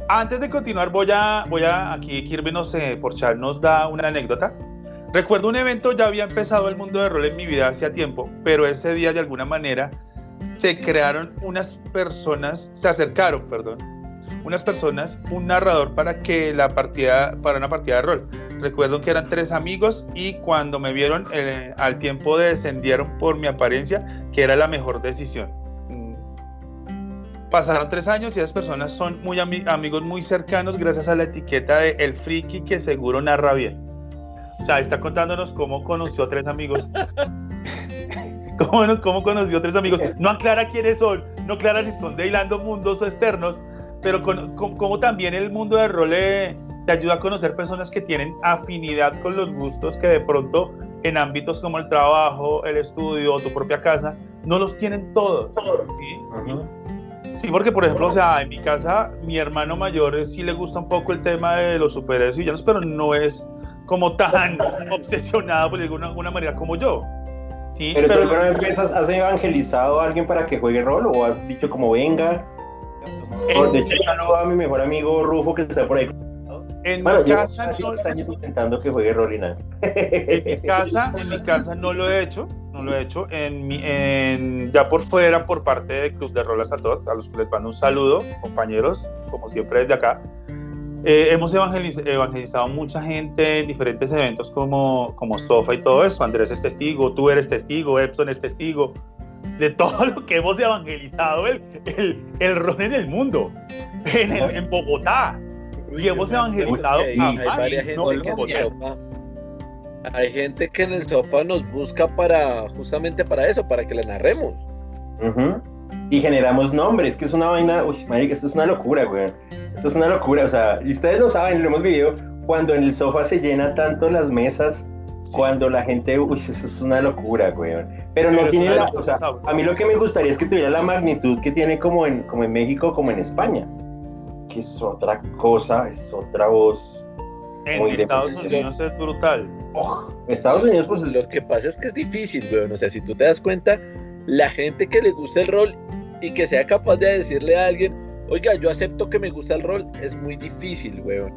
Antes de continuar, voy a, voy a aquí Kirby eh, por chat nos da una anécdota. Recuerdo un evento, ya había empezado el mundo de rol en mi vida hacía tiempo, pero ese día de alguna manera se crearon unas personas, se acercaron, perdón, unas personas, un narrador para que la partida, para una partida de rol. Recuerdo que eran tres amigos y cuando me vieron eh, al tiempo descendieron por mi apariencia, que era la mejor decisión. Pasaron tres años y esas personas son muy ami- amigos muy cercanos gracias a la etiqueta de El Friki que seguro narra bien. O sea, está contándonos cómo conoció a tres amigos. cómo, cómo conoció a tres amigos. No aclara quiénes son, no aclara si son de Hilando Mundos o externos, pero con, con- como también el mundo de rol te ayuda a conocer personas que tienen afinidad con los gustos que de pronto en ámbitos como el trabajo, el estudio tu propia casa, no los tienen todos. ¿sí? Sí, porque por ejemplo, o sea, en mi casa, mi hermano mayor sí le gusta un poco el tema de los superhéroes y villanos, pero no es como tan obsesionado, por de alguna manera, como yo. Sí, Pero, tú pero- alguna vez has, has evangelizado a alguien para que juegue rol o has dicho como venga. en, de hecho, saludo a mi mejor amigo Rufo que está por ahí. en Bueno, mi casa no, años intentando que juegue rol y nada. en mi casa, en mi casa no lo he hecho, no lo he hecho. En en, ya por fuera, por parte de Club de Rolas a todos, a los que les mando un saludo, compañeros, como siempre desde acá. Eh, hemos evangeliz- evangelizado mucha gente en diferentes eventos como, como Sofa y todo eso. Andrés es testigo, tú eres testigo, Epson es testigo de todo lo que hemos evangelizado el, el, el rol en el mundo, en, el- en Bogotá. Y hemos evangelizado a varias no gente que en Bogotá. Hay gente que en el sofá nos busca para justamente para eso, para que le narremos. Ujú. Y generamos nombres, que es una vaina, uy, marica, esto es una locura, güey. Esto es una locura, o sea, y ustedes lo saben, lo hemos vivido, cuando en el sofá se llena tanto las mesas, cuando la gente, uy, eso es una locura, güey. Pero no Pero tiene la, o sea, a mí lo que me gustaría es que tuviera la magnitud que tiene como en, como en México, como en España, que es otra cosa, es otra voz. En Estados. Unidos es brutal. Estados Unidos, pues, es- Lo que pasa es que es difícil, weón. O sea, si tú te das cuenta, la gente que le gusta el rol y que sea capaz de decirle a alguien, oiga, yo acepto que me gusta el rol, es muy difícil, weón.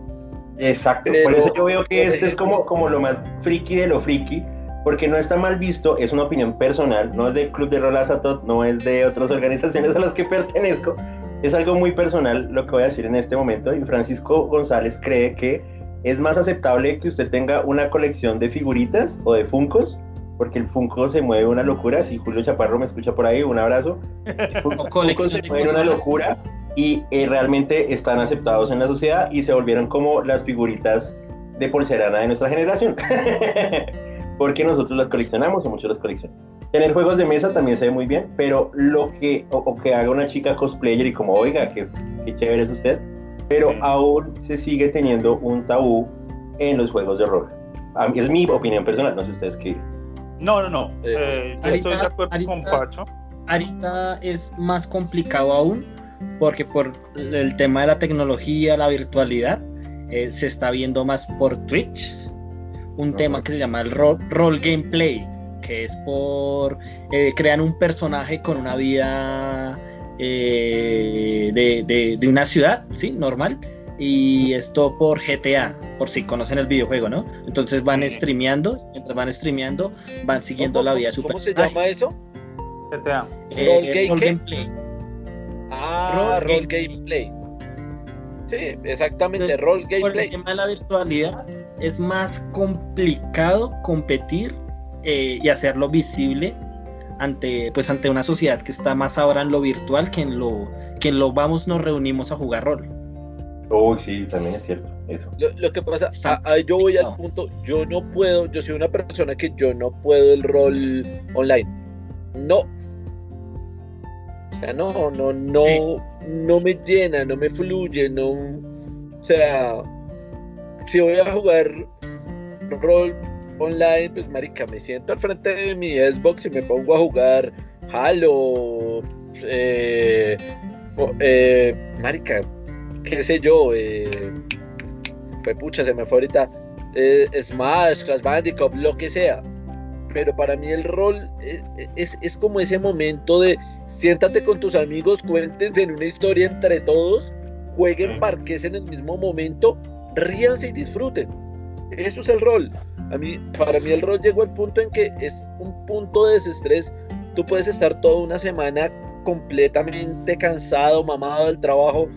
Exacto, Pero, por eso yo veo que este es como, como lo más friki de lo friki, porque no está mal visto, es una opinión personal, no es del Club de Rol Azatot, no es de otras organizaciones a las que pertenezco, es algo muy personal lo que voy a decir en este momento, y Francisco González cree que es más aceptable que usted tenga una colección de figuritas o de funcos, porque el funko se mueve una locura, si Julio Chaparro me escucha por ahí, un abrazo, el funko se mueve una locura, y eh, realmente están aceptados en la sociedad y se volvieron como las figuritas de porcelana de nuestra generación. Porque nosotros las coleccionamos y muchos las coleccionan. Tener juegos de mesa también se ve muy bien, pero lo que, o, o que haga una chica cosplayer y como, oiga, qué, qué chévere es usted, pero Sí. aún se sigue teniendo un tabú en los juegos de rol. Es mi opinión personal, no sé ustedes qué. No, no, no. Eh, Eh, yo ahorita- estoy de acuerdo con Pacho. ahorita es más complicado aún porque por el tema de la tecnología, la virtualidad, eh, se está viendo más por Twitch, un Ajá. tema que se llama el role, role gameplay, que es por eh, crean un personaje con una vida eh, de, de- de una ciudad, sí, normal. Y esto por GTA, por si conocen el videojuego, ¿no? Entonces van streameando, mientras van streameando, van siguiendo ¿Cómo- la vida de su ¿Cómo se llama eso? GTA. Eh, gameplay. Ah, Role role game- gameplay. Sí, exactamente, Entonces, role Por el gameplay. tema de la virtualidad es más complicado competir eh, y hacerlo visible ante pues ante una sociedad que está más ahora en lo virtual que en lo que en lo vamos nos reunimos a jugar rol. Uy, sí, también es cierto, eso. Lo, lo que pasa, a- a- yo voy al punto, yo no puedo, yo soy una persona que yo no puedo el rol online. No. O sea, no, no, no, Sí. no me llena, no me fluye, no. O sea, si voy a jugar rol online, pues marica, me siento al frente de mi Xbox y me pongo a jugar Halo, eh, eh, marica, qué sé yo, eh, fue pucha, se me fue ahorita, eh, Smash, Crash Bandicoot, lo que sea. Pero para mí el rol es, es, es como ese momento de siéntate con tus amigos, cuéntense en una historia entre todos, jueguen parques en el mismo momento, ríanse y disfruten. Eso es el rol. A mí, para mí el rol llegó al punto en que es un punto de desestrés. Tú puedes estar toda una semana completamente cansado, mamado del trabajo.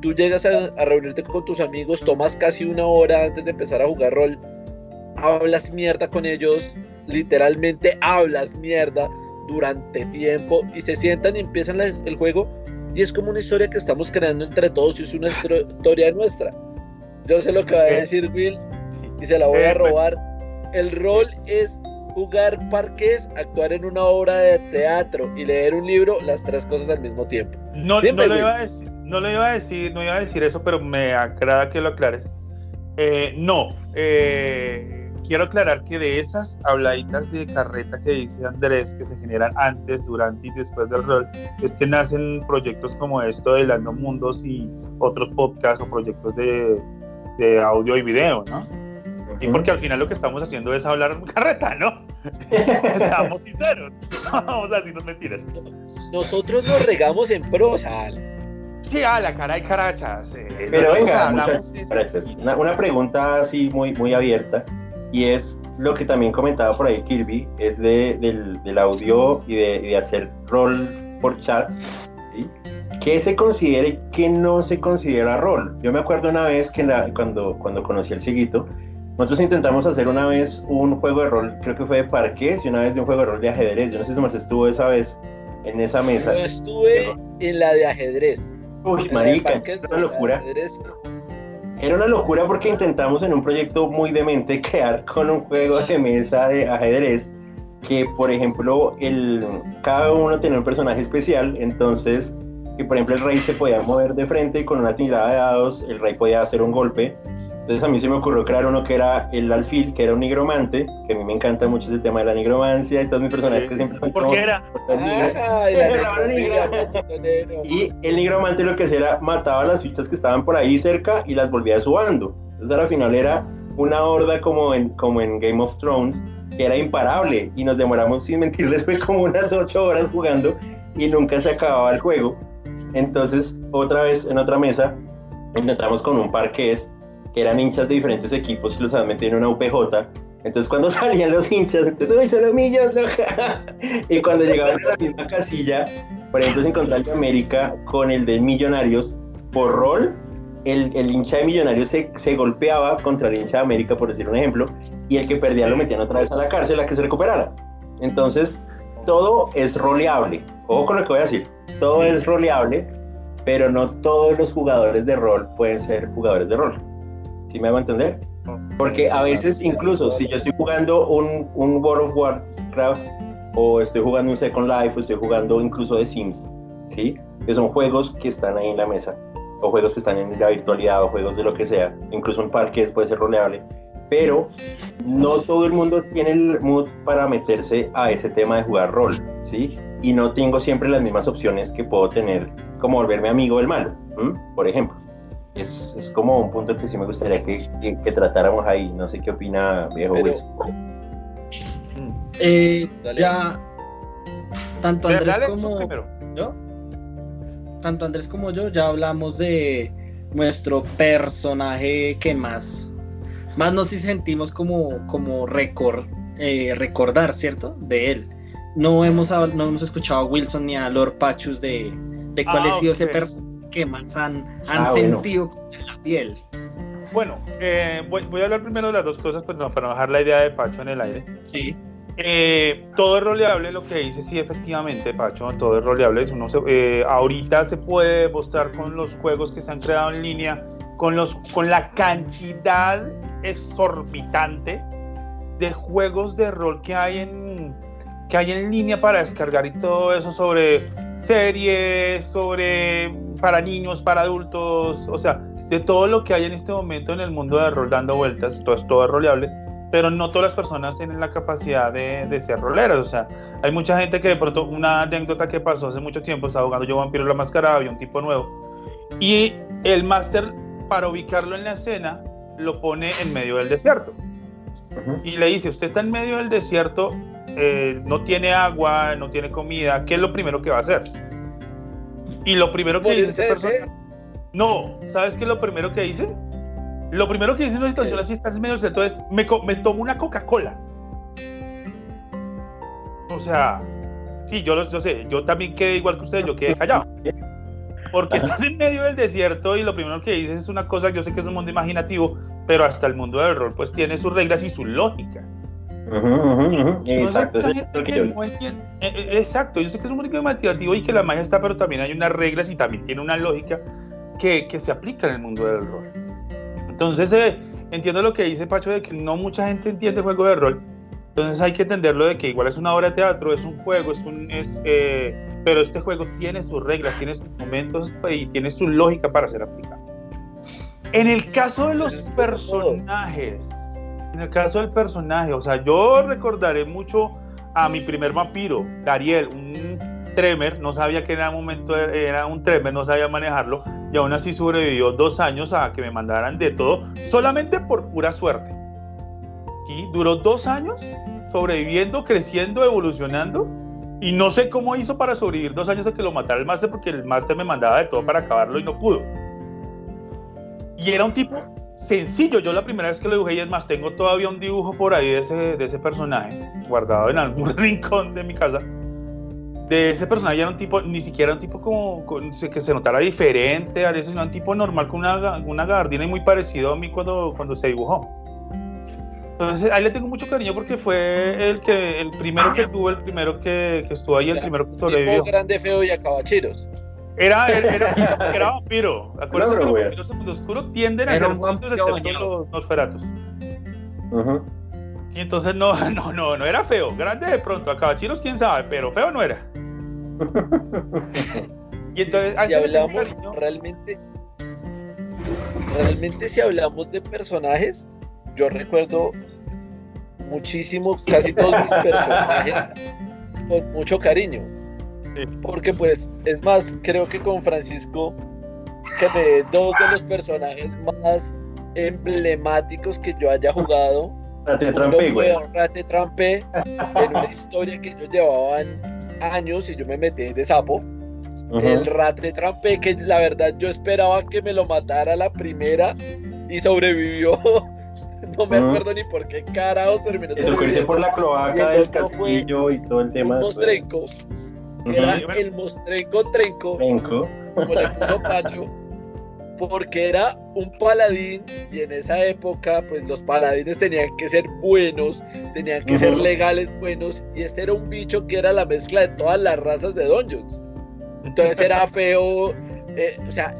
Tú llegas a, a reunirte con tus amigos, tomas casi una hora antes de empezar a jugar rol, hablas mierda con ellos, literalmente hablas mierda durante tiempo y se sientan y empiezan la- el juego y es como una historia que estamos creando entre todos y es una historia nuestra. Yo sé lo que va a decir Will y se la voy a robar. El rol es jugar parques, actuar en una obra de teatro y leer un libro, las tres cosas al mismo tiempo. No, Dime, no lo iba a decir, no lo iba a decir, no iba a decir eso, pero me agrada que lo aclares. Eh, no, eh, quiero aclarar que de esas habladitas de carreta que dice Andrés, que se generan antes, durante y después del rol, es que nacen proyectos como esto de Lando Mundos y otros podcasts o proyectos de, de audio y video, ¿no? Y porque al final lo que estamos haciendo es hablar carreta, ¿no? Seamos sinceros, vamos a decirnos mentiras. Nosotros nos regamos en prosa, Ale. Sí, a la cara de carachas. eh, Pero venga, hablamos muchas gracias. Una, una pregunta así muy, muy abierta y es lo que también comentaba por ahí Kirby, es de, del, del audio y de, y de hacer rol por chat. ¿sí? ¿Qué se considera y qué no se considera rol? Yo me acuerdo una vez que la- cuando, cuando conocí al cieguito, nosotros intentamos hacer una vez un juego de rol, creo que fue de parques y una vez de un juego de rol de ajedrez. Yo no sé si Marcelo estuvo esa vez en esa mesa. Yo estuve en la de ajedrez. Uy, marica, parques, es una locura. ajedrez, Era una locura porque intentamos en un proyecto muy demente crear con un juego de mesa de ajedrez que, por ejemplo, el, cada uno tenía un personaje especial, entonces, que por ejemplo el rey se podía mover de frente y con una tirada de dados el rey podía hacer un golpe. Entonces a mí se me ocurrió crear uno que era el alfil, que era un nigromante, que a mí me encanta mucho ese tema de la nigromancia y todos mis personajes que siempre son ¿Por como- qué era? Ay, la negra. Y el nigromante lo que hacía era mataba las fichas que estaban por ahí cerca y las volvía a su bando. Entonces al final era una horda como en, como en Game of Thrones que era imparable y nos demoramos sin mentirles fue como unas ocho horas jugando y nunca se acababa el juego. Entonces otra vez en otra mesa intentamos con un par que es eran hinchas de diferentes equipos y los habían metido en una UPJ. Entonces cuando salían los hinchas, entonces, ¡uy, son millas, loca! Y cuando llegaban a la misma casilla, por ejemplo, se encontraba el de América con el de Millonarios por rol. El, el hincha de Millonarios se, se golpeaba contra el hincha de América, por decir un ejemplo, y el que perdía lo metían otra vez a la cárcel a que se recuperara. Entonces, todo es roleable. Ojo con lo que voy a decir. Todo es roleable, pero no todos los jugadores de rol pueden ser jugadores de rol. ¿Sí me hago entender? Porque a veces, incluso si yo estoy jugando un, un World of Warcraft o estoy jugando un Second Life o estoy jugando incluso de Sims, ¿sí? Que son juegos que están ahí en la mesa, o juegos que están en la virtualidad, o juegos de lo que sea, incluso un parque puede ser roleable, pero no todo el mundo tiene el mood para meterse a ese tema de jugar rol, ¿sí? Y no tengo siempre las mismas opciones que puedo tener, como volverme amigo del malo, por ejemplo. Es, es, como un punto que sí me gustaría que, que, que tratáramos ahí. No sé qué opina viejo Pero- Wilson. Eh, ya, tanto Andrés Dale, como yo, tanto Andrés como yo ya hablamos de nuestro personaje que más, más nos sentimos como, como recor- eh, recordar, ¿cierto? De él. No hemos, no hemos escuchado a Wilson ni a Lord Pachus de, de cuál Ah, ha sido ese personaje que más han, han Ah, bueno. sentido en la piel. Bueno, eh, voy, voy a hablar primero de las dos cosas, pues no, para no dejar la idea de Pacho en el aire. Sí. Eh, todo es roleable, lo que dice, sí, efectivamente, Pacho, todo es roleable. es Uno se- eh, ahorita se puede demostrar con los juegos que se han creado en línea, con, los, con la cantidad exorbitante de juegos de rol que hay en, que hay en línea para descargar y todo eso sobre series, sobre para niños, para adultos, o sea, de todo lo que hay en este momento en el mundo de rol dando vueltas, todo es todo roleable pero no todas las personas tienen la capacidad de, de ser roleras. O sea, hay mucha gente que de pronto, una anécdota que pasó hace mucho tiempo, estaba jugando yo Vampiro la Máscara, había un tipo nuevo, y el máster, para ubicarlo en la escena, lo pone en medio del desierto. Y le dice, usted está en medio del desierto, eh, no tiene agua, no tiene comida, ¿qué es lo primero que va a hacer? Y lo primero que dice esa persona... No, ¿sabes qué es lo primero que dice? Lo primero que dice en una situación ¿Qué? así, estás en medio del desierto, es, me, me tomo una Coca-Cola. O sea, sí, yo lo yo sé, yo también quedé igual que ustedes, yo quedé callado. Porque estás en medio del desierto y lo primero que dices es una cosa, yo sé que es un mundo imaginativo, pero hasta el mundo del rol pues tiene sus reglas y su lógica. Exacto, yo sé que es un mundo imaginativo y que la magia está, pero también hay unas reglas y también tiene una lógica que, que se aplica en el mundo del rol. Entonces, eh, entiendo lo que dice Pacho de que no mucha gente entiende el juego de rol. Entonces hay que entenderlo de que igual es una obra de teatro, es un juego, es un, es, eh, pero este juego tiene sus reglas, tiene sus momentos y tiene su lógica para ser aplicado. En el caso de los personajes, en el caso del personaje, o sea, yo recordaré mucho a mi primer vampiro, Dariel, un tremer, no sabía que en un momento era un tremer, no sabía manejarlo, y aún así sobrevivió dos años a que me mandaran de todo, solamente por pura suerte. ¿Sí? Duró dos años sobreviviendo, creciendo, evolucionando, y no sé cómo hizo para sobrevivir dos años a que lo matara el máster, porque el máster me mandaba de todo para acabarlo y no pudo. Y era un tipo sencillo. Yo la primera vez que lo dibujé, y es más, tengo todavía un dibujo por ahí de ese, de ese personaje, guardado en algún rincón de mi casa. De ese personaje era un tipo, ni siquiera un tipo como con- que se notara diferente, a veces, sino un tipo normal con una, una gabardina y muy parecido a mí cuando, cuando se dibujó. Entonces, a él le tengo mucho cariño porque fue el que el primero que tuvo, el primero que, que estuvo ahí, el O sea, primero que sobrevivió. Tipo grande, feo y acabachiros. Era, era, era, era vampiro. Acuérdense que los güey. vampiros en mundo oscuro tienden a Era ser un muertos vampiro excepto los Nosferatus. Ujú. Y entonces no, no, no, no era feo. Grande de pronto, acabachinos quién sabe, pero feo no era. Y entonces, a si hablamos cariño. realmente, realmente si hablamos de personajes, yo recuerdo muchísimo casi todos mis personajes con mucho cariño. Sí. Porque pues, es más, creo que con Francisco, que de dos de los personajes más emblemáticos que yo haya jugado, te uno trampé, güey. Rate Trampé, en una historia que ellos llevaban años y yo me metí de sapo. Ujú. El ratre trampé, que la verdad yo esperaba que me lo matara la primera y sobrevivió. No me Ujú. acuerdo ni por qué carajos terminó sobreviviendo. por la cloaca del fue castillo y todo el tema. Un mostrenco. Ujú. Era el mostrenco trenco, como le puso Pacho, porque era un paladín y en esa época pues los paladines tenían que ser buenos, tenían que ser legales buenos y este era un bicho que era la mezcla de todas las razas de Dungeons. Entonces era feo, eh, o sea,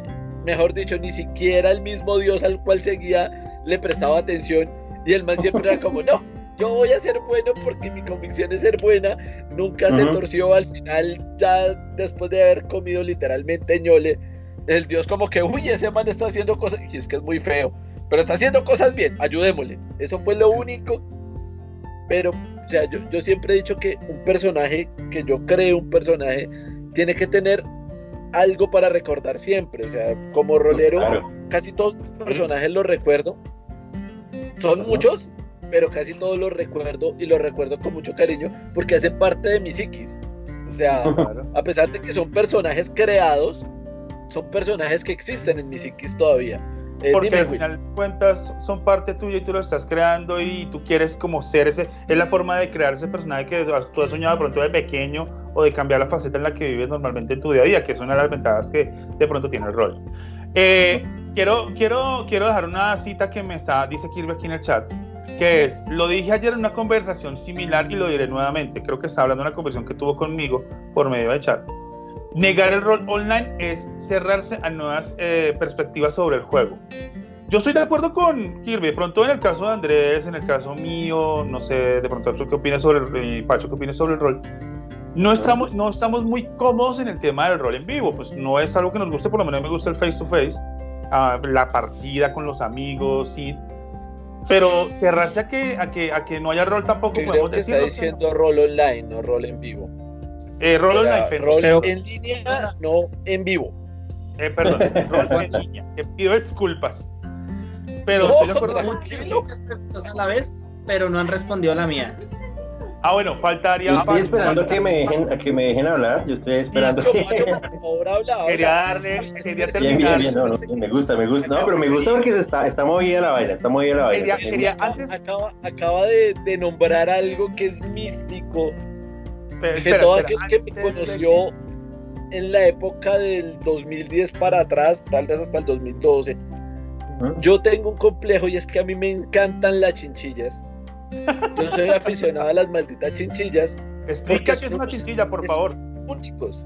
mejor dicho, ni siquiera el mismo dios al cual seguía le prestaba atención y el man siempre era como, no, yo voy a ser bueno porque mi convicción es ser buena, nunca se torció al final, ya después de haber comido literalmente ñole, el dios como que, uy, ese man está haciendo cosas, y es que es muy feo, pero está haciendo cosas bien, ayudémosle, eso fue lo único, pero, o sea, yo, yo siempre he dicho que un personaje, que yo creo un personaje, tiene que tener algo para recordar siempre, o sea, como rolero, Claro. casi todos los personajes los recuerdo. Son muchos, pero casi todos los recuerdo y los recuerdo con mucho cariño porque hacen parte de mi psiquis. O sea, a pesar de que son personajes creados, son personajes que existen en mi psiquis todavía. Eh, Porque dime, al final de cuentas son parte tuya y tú lo estás creando y tú quieres como ser ese, es la forma de crear ese personaje que tú has soñado de pronto de pequeño o de cambiar la faceta en la que vives normalmente en tu día a día, que es una de las ventajas que de pronto tiene el rol. Eh, quiero, quiero, quiero dejar una cita que me está, dice Kirby aquí en el chat, que es, lo dije ayer en una conversación similar y lo diré nuevamente, creo que está hablando de una conversación que tuvo conmigo por medio de chat. Negar el rol online es cerrarse a nuevas eh, perspectivas sobre el juego. Yo estoy de acuerdo con Kirby. De pronto, en el caso de Andrés, en el caso mío, no sé, de pronto, ¿tú qué opinas sobre el y Pacho, qué opinas sobre el rol? No estamos, no estamos muy cómodos en el tema del rol en vivo. Pues no es algo que nos guste, por lo menos me gusta el face to face, ah, la partida con los amigos, sí. Pero cerrarse a que, a que, a que no haya rol tampoco Creo podemos que está diciendo rol online, no rol en vivo. Eh, rol online, pero- rol pero- en línea, no en vivo. eh, perdón, rol en línea. Te pido disculpas. Pero No, estoy de acuerdo preguntas a la vez, pero no han respondido a la mía. Ah, bueno, faltaría. Yo estoy esperando que me dejen, a que me dejen hablar. Yo estoy esperando que. Mayo, por favor, habla, habla. Quería darle, quería Bien, terminar. bien, bien, no, no, me gusta, me gusta. No, pero me gusta porque se está, está movida la vaina, está movida la vaina. Quería- quería- Acaba- antes- acaba, acaba de, de nombrar algo que es místico, Pero, que espera, todo espera, aquel que me conoció en la época del 2010 para atrás, tal vez hasta el 2012, Ujú. yo tengo un complejo y es que a mí me encantan las chinchillas. Yo soy aficionado a las malditas chinchillas Explica qué es una chinchilla, por favor. únicos.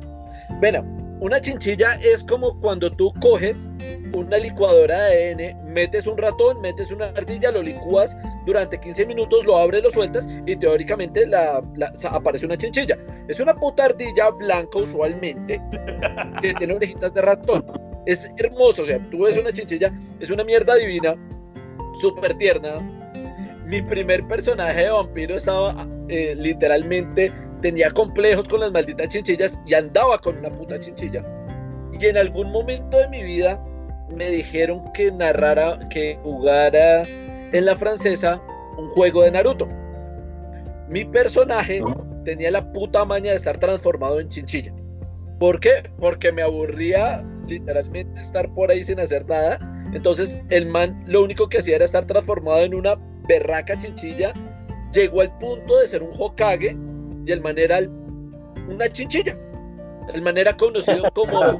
Bueno, una chinchilla es como cuando tú coges una licuadora de ADN, metes un ratón, metes una ardilla, lo licúas durante 15 minutos, lo abres, lo sueltas y teóricamente la, aparece una chinchilla. Es una puta ardilla blanca usualmente que tiene orejitas de ratón. Es hermoso, o sea, tú ves una chinchilla, es una mierda divina, súper tierna. Mi primer personaje de vampiro estaba eh, literalmente tenía complejos con las malditas chinchillas y andaba con una puta chinchilla. Y en algún momento de mi vida me dijeron que narrara, que jugara en la francesa un juego de Naruto. Mi personaje tenía la puta maña de estar transformado en chinchilla. ¿Por qué? Porque me aburría literalmente estar por ahí sin hacer nada. Entonces el man lo único que hacía era estar transformado en una berraca chinchilla. Llegó al punto de ser un Hokage y el man era el- una chinchilla. El man era conocido como...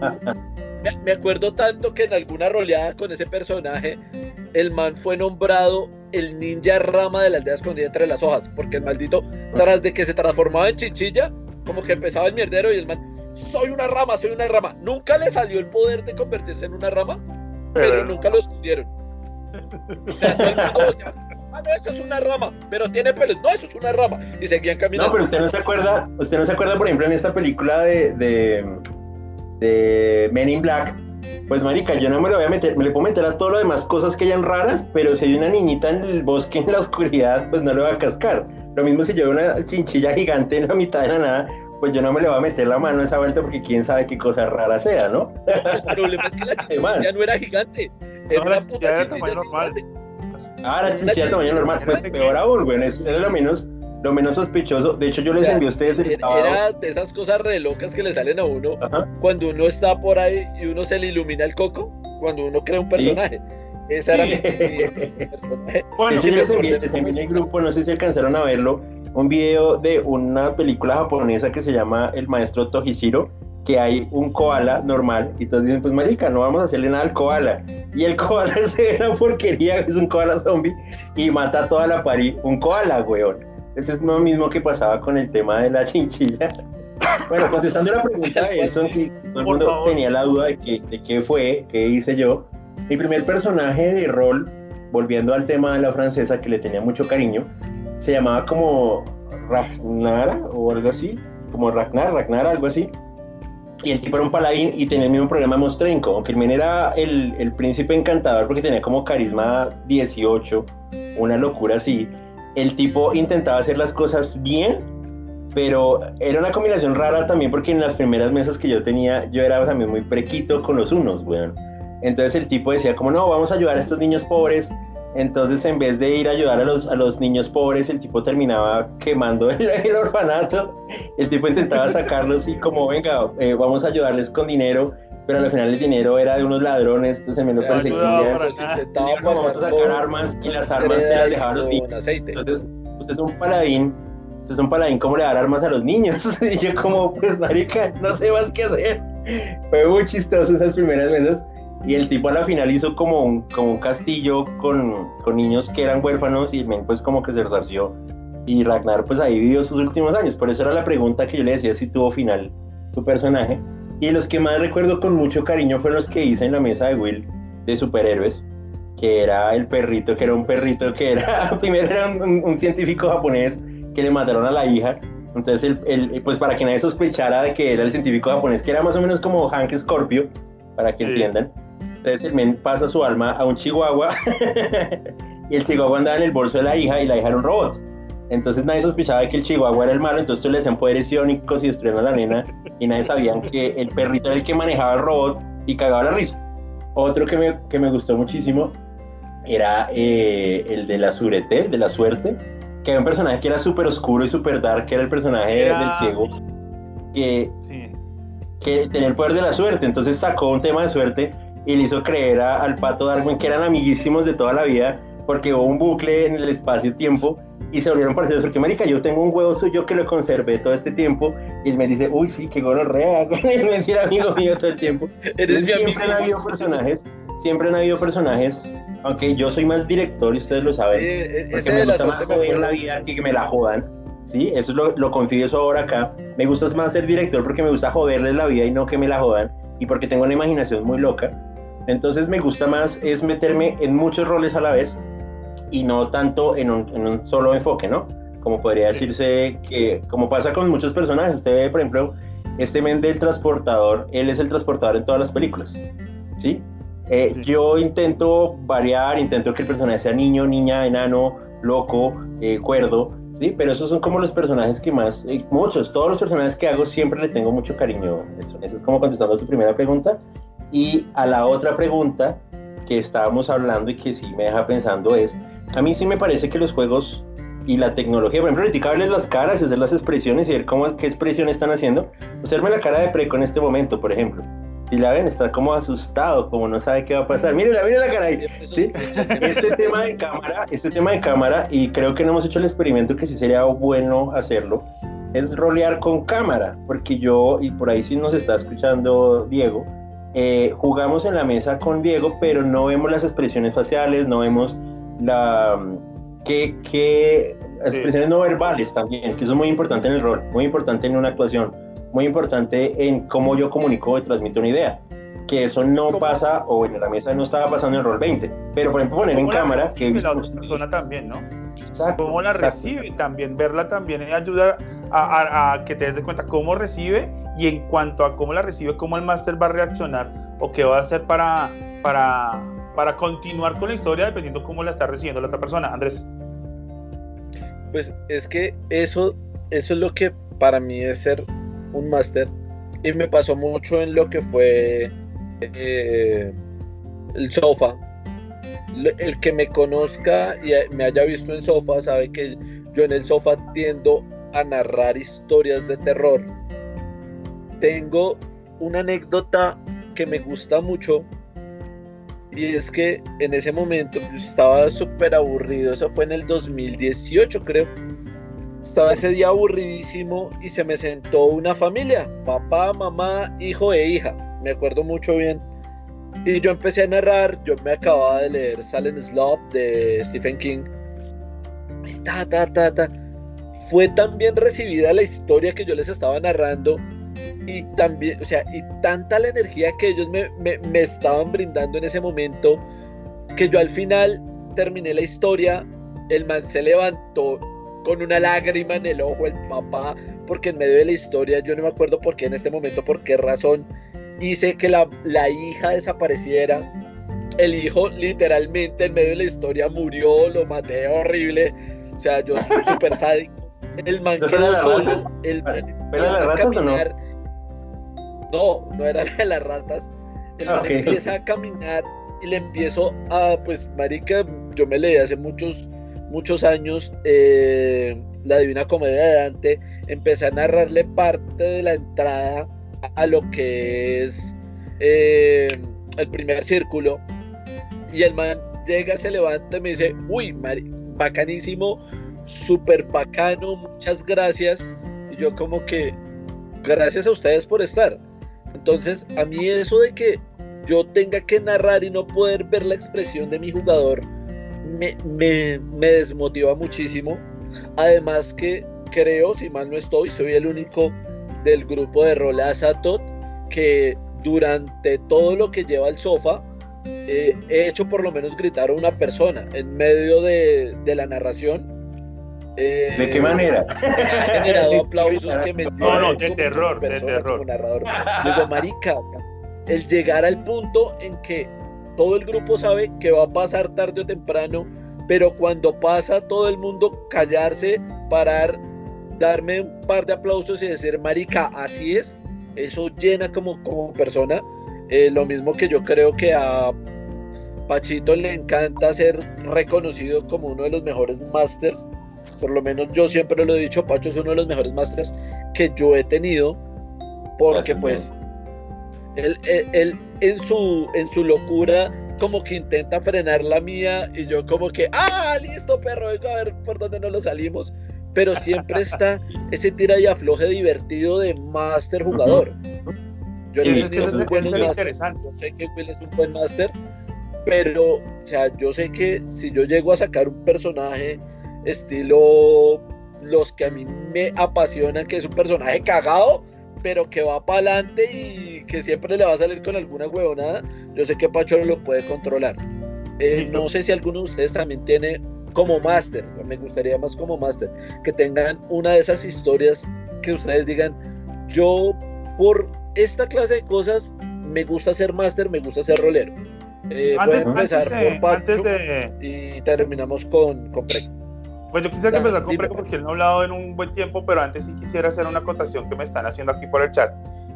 Me, me acuerdo tanto que en alguna roleada con ese personaje, el man fue nombrado el ninja rama de la aldea escondida entre las hojas, porque el maldito, tras de que se transformaba en chinchilla, como que empezaba el mierdero y el man, soy una rama, soy una rama. Nunca le salió el poder de convertirse en una rama, pero, Pero- nunca lo escondieron. O sea, todo el mundo ah, no, eso es una rama, pero tiene pelos, no, eso es una rama. Y seguían caminando. No, pero usted no se acuerda, usted no se acuerda, por ejemplo, en esta película de, de, de Men in Black. Pues marica, yo no me lo voy a meter, me le puedo meter a todo lo demás cosas que hayan raras, pero si hay una niñita en el bosque en la oscuridad, pues no le va a cascar. Lo mismo si yo veo una chinchilla gigante en la mitad de la nada, pues yo no me le voy a meter la mano a esa vuelta porque quién sabe qué cosa rara sea, ¿no? El problema es que la chinchilla no era gigante. Era No, la una puta chinchilla normal. Ah, la chinchilla de tamaño normal, pues peor aún, güey, es, es lo menos, lo menos sospechoso. De hecho, yo les O sea, envié a ustedes el Era, sábado. era de esas cosas re locas que le salen a uno Ajá. cuando uno está por ahí y uno se le ilumina el coco, cuando uno crea un personaje. Esa era mi, mi personaje. De Bueno, hecho, yo les envié, les envié en el grupo, no sé si alcanzaron a verlo, un video de una película japonesa que se llama El Maestro Tohishiro, que hay un koala normal, y todos dicen, pues marica, no vamos a hacerle nada al koala. Y el koala se ve una porquería, es un koala zombie, y mata a toda la pari, un koala, weón. Ese es lo mismo que pasaba con el tema de la chinchilla. Bueno, contestando la pregunta de que todo el mundo tenía la duda de, que, de qué fue, qué hice yo. Mi primer personaje de rol, volviendo al tema de la francesa que le tenía mucho cariño, se llamaba como Ragnara o algo así, como Ragnar, Ragnar, algo así. Y el tipo era un paladín y tenía el mismo problema de Mostrenko, aunque el men era el, el príncipe encantador porque tenía como carisma 18, una locura así. El tipo intentaba hacer las cosas bien, pero era una combinación rara también porque en las primeras mesas que yo tenía, yo era también muy prequito con los unos, weón. Entonces el tipo decía como, no, vamos a ayudar a estos niños pobres. Entonces en vez de ir a ayudar a los, a los niños pobres, el tipo terminaba quemando el, el orfanato. El tipo intentaba sacarlos y como, venga, eh, vamos a ayudarles con dinero. pero al final el dinero era de unos ladrones, entonces me lo Dijeron, vamos a sacar armas y las armas se las dejaban los niños. aceite. Entonces, usted es un paladín, usted es un paladín, ¿cómo le dar armas a los niños? Y yo como, pues marica, no sé más qué hacer. Fue muy chistoso esas primeras mesas. Y el tipo a la final hizo como un, como un castillo con, con niños que eran huérfanos y el men pues como que se resarció. Y Ragnar pues ahí vivió sus últimos años. Por eso era la pregunta que yo le decía si tuvo final su personaje. Y los que más recuerdo con mucho cariño fueron los que hice en la mesa de Will de superhéroes que era el perrito, que era un perrito que era, primero era un, un- científico japonés que le mataron a la hija, entonces el, el- pues para que nadie sospechara de que era el científico japonés, que era más o menos como Hank Scorpio, para que Sí. entiendan, entonces el men pasa su alma a un chihuahua y el chihuahua andaba en el bolso de la hija y la hija era un robot. Entonces nadie sospechaba que el chihuahua era el malo, entonces le hacían poderes iónicos y destruían a la nena y nadie sabían que el perrito era el que manejaba el robot y cagaba la risa. Otro que me, que me gustó muchísimo era eh, el de la surete, el de la suerte, que era un personaje que era súper oscuro y súper dark, que era el personaje Era- del ciego, que, Sí. que tenía el poder de la suerte, entonces sacó un tema de suerte y le hizo creer a- al pato Darwin que eran amiguísimos de toda la vida, porque hubo un bucle en el espacio-tiempo y se volvieron parecidos, porque marica, yo tengo un huevo suyo que lo conservé todo este tiempo, y él me dice, uy, sí, qué gonorrea, él me decía amigo mío todo el tiempo, Eres mi siempre amigo. han habido personajes, siempre han habido personajes, aunque yo soy más director y ustedes lo Sí, saben, e- porque me gusta más joder la vida que que me la jodan, ¿sí? Eso es lo, lo confieso ahora acá. Me gusta más ser director porque me gusta joderles la vida y no que me la jodan, y porque tengo una imaginación muy loca. Entonces me gusta más es meterme en muchos roles a la vez y no tanto en un, en un solo enfoque, ¿no? Como podría decirse que, como pasa con muchos personajes, usted ve, por ejemplo, este men del transportador, él es el transportador en todas las películas, ¿sí? Eh, Sí. Yo intento variar, intento que el personaje sea niño, niña, enano, loco, eh, cuerdo, ¿sí? Pero esos son como los personajes que más, eh, muchos, todos los personajes que hago siempre le tengo mucho cariño. Eso, eso es como contestando a tu primera pregunta. Y a la otra pregunta que estábamos hablando y que sí me deja pensando es, a mí sí me parece que los juegos y la tecnología, por ejemplo, ahorita verles las caras, y hacer las expresiones y ver cómo, qué expresión están haciendo. Observe la cara de Preco en este momento, por ejemplo. Si la ven, está como asustado, como no sabe qué va a pasar. Mírela, mire la cara ahí. ¿sí? Este tema de cámara, este tema de cámara, y creo que no hemos hecho el experimento que sí sería bueno hacerlo, es rolear con cámara, porque yo, y por ahí sí nos está escuchando Diego, eh, jugamos en la mesa con Diego, pero no vemos las expresiones faciales, no vemos la que, que expresiones no verbales también, que eso es muy importante en el rol, muy importante en una actuación, muy importante en cómo yo comunico y transmito una idea. Que eso no ¿Cómo? pasa, o en la mesa no estaba pasando en rol 20, pero por ejemplo poner en ¿Cómo la cámara, que la otra persona también, ¿no? Exacto, Cómo la exacto. recibe también, verla también ayuda a, a- a que te des de cuenta cómo recibe y en cuanto a cómo la recibe, cómo el máster va a reaccionar o qué va a hacer para, para, para continuar con la historia dependiendo cómo la está recibiendo la otra persona. Andrés. Pues es que eso, eso es lo que para mí es ser un máster. Y me pasó mucho en lo que fue eh, el sofá. El que me conozca y me haya visto en sofá sabe que yo en el sofá tiendo a narrar historias de terror. Tengo una anécdota que me gusta mucho y es que en ese momento estaba súper aburrido, eso fue en el 2018 creo. Estaba ese día aburridísimo y se me sentó una familia, papá, mamá, hijo e hija, me acuerdo mucho bien. Y yo empecé a narrar, yo me acababa de leer Silent Slop de Stephen King. Y ta, ta, ta, ta. Fue tan bien recibida la historia que yo les estaba narrando y también, o sea, y tanta la energía que ellos me, me, me estaban brindando en ese momento que yo al final terminé la historia, el man se levantó con una lágrima en el ojo, el papá, porque en medio de la historia, yo no me acuerdo por qué en este momento, por qué razón, hice que la, la hija desapareciera. El hijo literalmente en medio de la historia murió, lo maté horrible. O sea, yo soy súper sádico. El man ¿Eso fue quedó solo. El man ¿Era de empieza las a ratas o no? No, no era la de las ratas. El Ah, man empieza a caminar y le empiezo a, pues, marica, yo me leí hace muchos, muchos años eh, la Divina Comedia de Dante. Empecé a narrarle parte de la entrada a lo que es eh, el primer círculo y el man llega, se levanta y me dice, uy, bacanísimo, súper bacano, muchas gracias. Y yo como que, gracias a ustedes por estar. Entonces, a mí eso de que yo tenga que narrar y no poder ver la expresión de mi jugador, me, desmotiva muchísimo. Además que creo, si mal no estoy, soy el único del grupo de rol Azatot que durante todo lo que lleva el sofá eh, he hecho por lo menos gritar a una persona en medio de la narración. Eh, ¿De qué manera? Generado aplausos que me No, no, de terror, de terror. narrador. Digo, marica, el llegar al punto en que todo el grupo sabe que va a pasar tarde o temprano, pero cuando pasa todo el mundo callarse, parar, darme un par de aplausos y decir, marica, así es, eso llena como, como persona. Eh, lo mismo que yo creo que a Pachito le encanta ser reconocido como uno de los mejores masters. Por lo menos yo siempre lo he dicho, Pacho es uno de los mejores masters que yo he tenido. Porque pues él, él, en, su, en su locura como que intenta frenar la mía y yo como que, ah, listo perro, vengo a ver por dónde no lo salimos. Pero siempre está ese tira y afloje divertido de master jugador. Yo no sé que Will es un buen master, pero, o sea, yo sé que si yo llego a sacar un personaje estilo los que a mí me apasionan, que es un personaje cagado, pero que va para adelante y que siempre le va a salir con alguna huevonada, yo sé que Pacho lo puede controlar. Eh, no sé si alguno de ustedes también tiene como máster, me gustaría más como máster, que tengan una de esas historias que ustedes digan, yo por esta clase de cosas me gusta ser máster, me gusta ser rolero. Eh, antes, empezar por Pacho y terminamos con, con Pues yo quisiera que empezar con Preco porque él no ha hablado en un buen tiempo, pero antes sí quisiera hacer una acotación que me están haciendo aquí por el chat.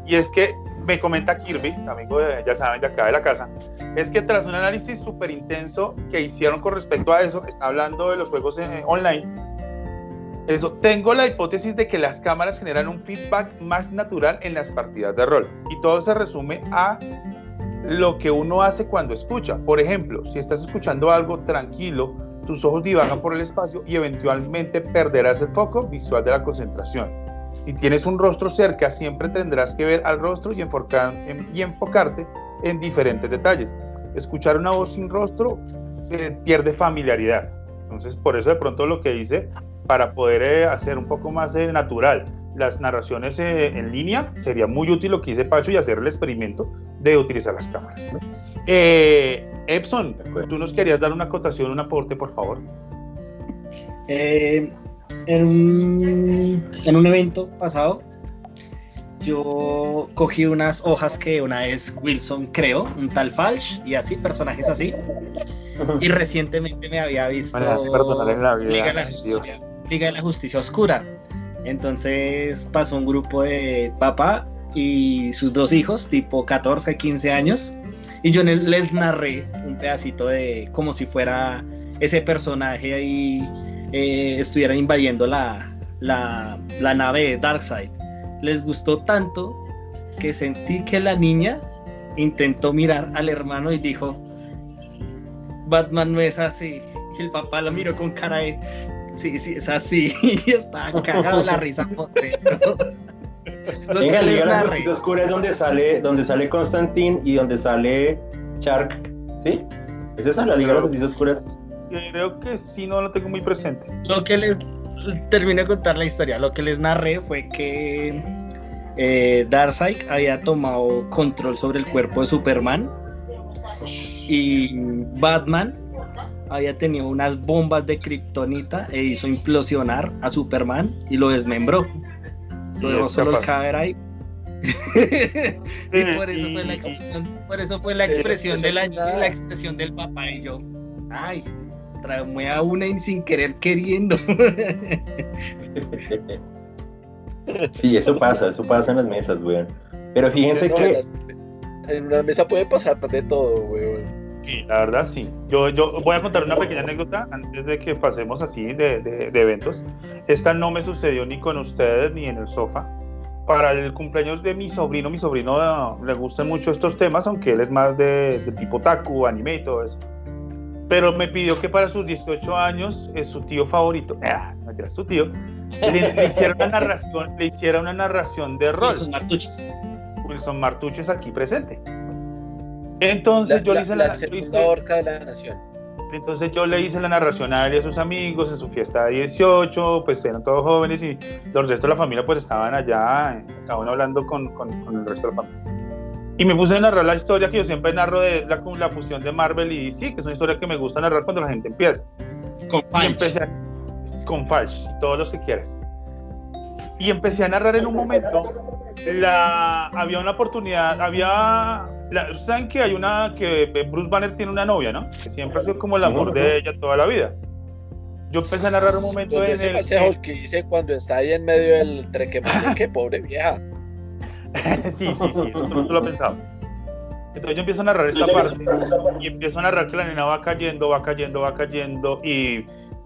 Y es que me comenta Kirby, amigo de, ya saben, de acá de la casa, es que tras un análisis súper intenso que hicieron con respecto a eso, está hablando de los juegos eh, online, eso, tengo la hipótesis de que las cámaras generan un feedback más natural en las partidas de rol. Y todo se resume a lo que uno hace cuando escucha. Por ejemplo, si estás escuchando algo tranquilo, tus ojos divagan por el espacio y eventualmente perderás el foco visual de la concentración. Si tienes un rostro cerca, siempre tendrás que ver al rostro y, y enfocarte en diferentes detalles. Escuchar una voz sin rostro eh, pierde familiaridad. Entonces, por eso de pronto lo que dice, para poder eh, hacer un poco más eh, natural las narraciones en línea, sería muy útil lo que dice Pacho y hacer el experimento de utilizar las cámaras. Epson, tú nos querías dar una acotación, un aporte, por favor. en, un, en un evento pasado, yo cogí unas hojas que una vez Wilson creó, un tal Falsh, y así, personajes así. Y recientemente me había visto Liga, de la Justicia, Liga de la Justicia Oscura. Entonces pasó un grupo de papá y sus dos hijos, tipo 14, 15 años, y yo les narré un pedacito de como si fuera ese personaje ahí eh, estuvieran invadiendo la, la, nave de Darkseid. Les gustó tanto que sentí que la niña intentó mirar al hermano y dijo, Batman no es así. El papá lo miró con cara de, sí, sí, es así. Y estaba cagado la risa por Venga, Liga la Justicia Oscura es donde sale, donde sale Constantine y donde sale Shark, ¿sí? ¿Es esa la Liga de la Justicia Oscura? Creo que sí, no lo tengo muy presente. Lo que les terminé de contar la historia, lo que les narré fue que eh, Darkseid había tomado control sobre el cuerpo de Superman y Batman había tenido unas bombas de kriptonita e hizo implosionar a Superman y lo desmembró. Lo dejó solo el cadáver ahí. y por eso fue la expresión, por eso fue la expresión del año, la expresión del papá y yo. Ay, traumé a una y sin querer queriendo. sí, eso pasa, eso pasa en las mesas, weón. Pero fíjense que. En una mesa puede pasar de todo, weón. Sí, la verdad sí. Yo, yo voy a contar una pequeña anécdota antes de que pasemos así de, de, eventos. Esta no me sucedió ni con ustedes ni en el sofá. para el cumpleaños de mi sobrino, mi sobrino ah, le gustan mucho estos temas, aunque él es más de, de tipo taku, anime y todo eso. Pero me pidió que para sus 18 años, es su tío favorito, ah, no era su tío, le, le hiciera una narración, le hiciera una narración de rol. Son martuches. Wilson Martuches aquí presente. Entonces La, yo le la- hice la la, segunda hice- orca de la nación. entonces yo le hice la narración a él y a sus amigos en su fiesta de 18, pues eran todos jóvenes y los restos de la familia pues estaban allá, cada uno hablando con, con- con el resto de la familia. Y me puse a narrar la historia que yo siempre narro de la, la fusión de Marvel y sí, que es una historia que me gusta narrar cuando la gente empieza. Con Y Punch. empecé a- con Falch y todos los que quieras. Y empecé a narrar en un momento. La, había una oportunidad, había. la- ¿Saben que hay una. que Bruce Banner tiene una novia, ¿no? Que siempre ha sido como el amor de ella toda la vida. Yo empecé a narrar un momento en ese el. pasejo que hice cuando está ahí en medio del trequemante, que pobre vieja. sí, sí, sí, eso tú lo has pensado. Entonces yo empiezo a narrar esta parte y empiezo a narrar que la nena va cayendo, va cayendo, va cayendo y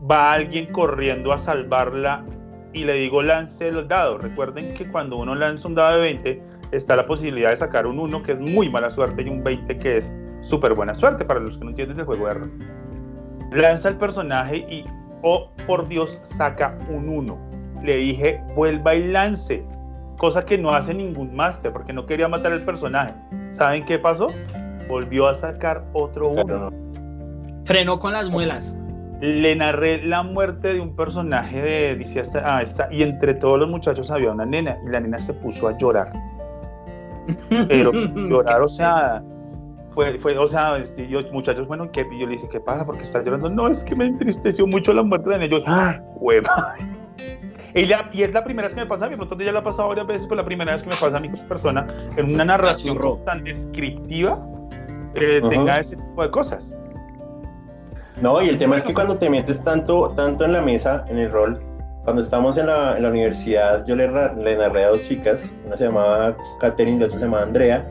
va alguien corriendo a salvarla y le digo lance el dado. Recuerden que cuando uno lanza un dado de 20 está la posibilidad de sacar un 1 que es muy mala suerte y un 20 que es súper buena suerte para los que no entienden el juego de rol. Lanza el personaje y, oh por Dios, saca un 1. Le dije, vuelva y lance cosa que no hace ningún máster porque no quería matar al personaje. ¿Saben qué pasó? Volvió a sacar otro uno. Pero Frenó con las muelas. Le narré la muerte de un personaje de dice hasta, ah, esta, y entre todos los muchachos había una nena y la nena se puso a llorar. Pero llorar, o sea, fue, fue o sea, este, yo, muchachos, bueno, ¿qué? Y yo le dije, ¿qué pasa? Porque está llorando. No, es que me entristeció mucho la muerte de la nena. Yo, ¡ah, hueva! Y, es la primera vez que me pasa a mí, por lo tanto ya la ha pasado varias veces, pero la primera vez que me pasa a mí como persona en una narración tan descriptiva eh, tenga ese tipo de cosas. No, y el tema es que cuando te metes tanto, tanto en la mesa, en el rol, cuando estábamos en la, en la universidad, yo le, narré a dos chicas, una se llamaba Katherine y la otra se llamaba Andrea,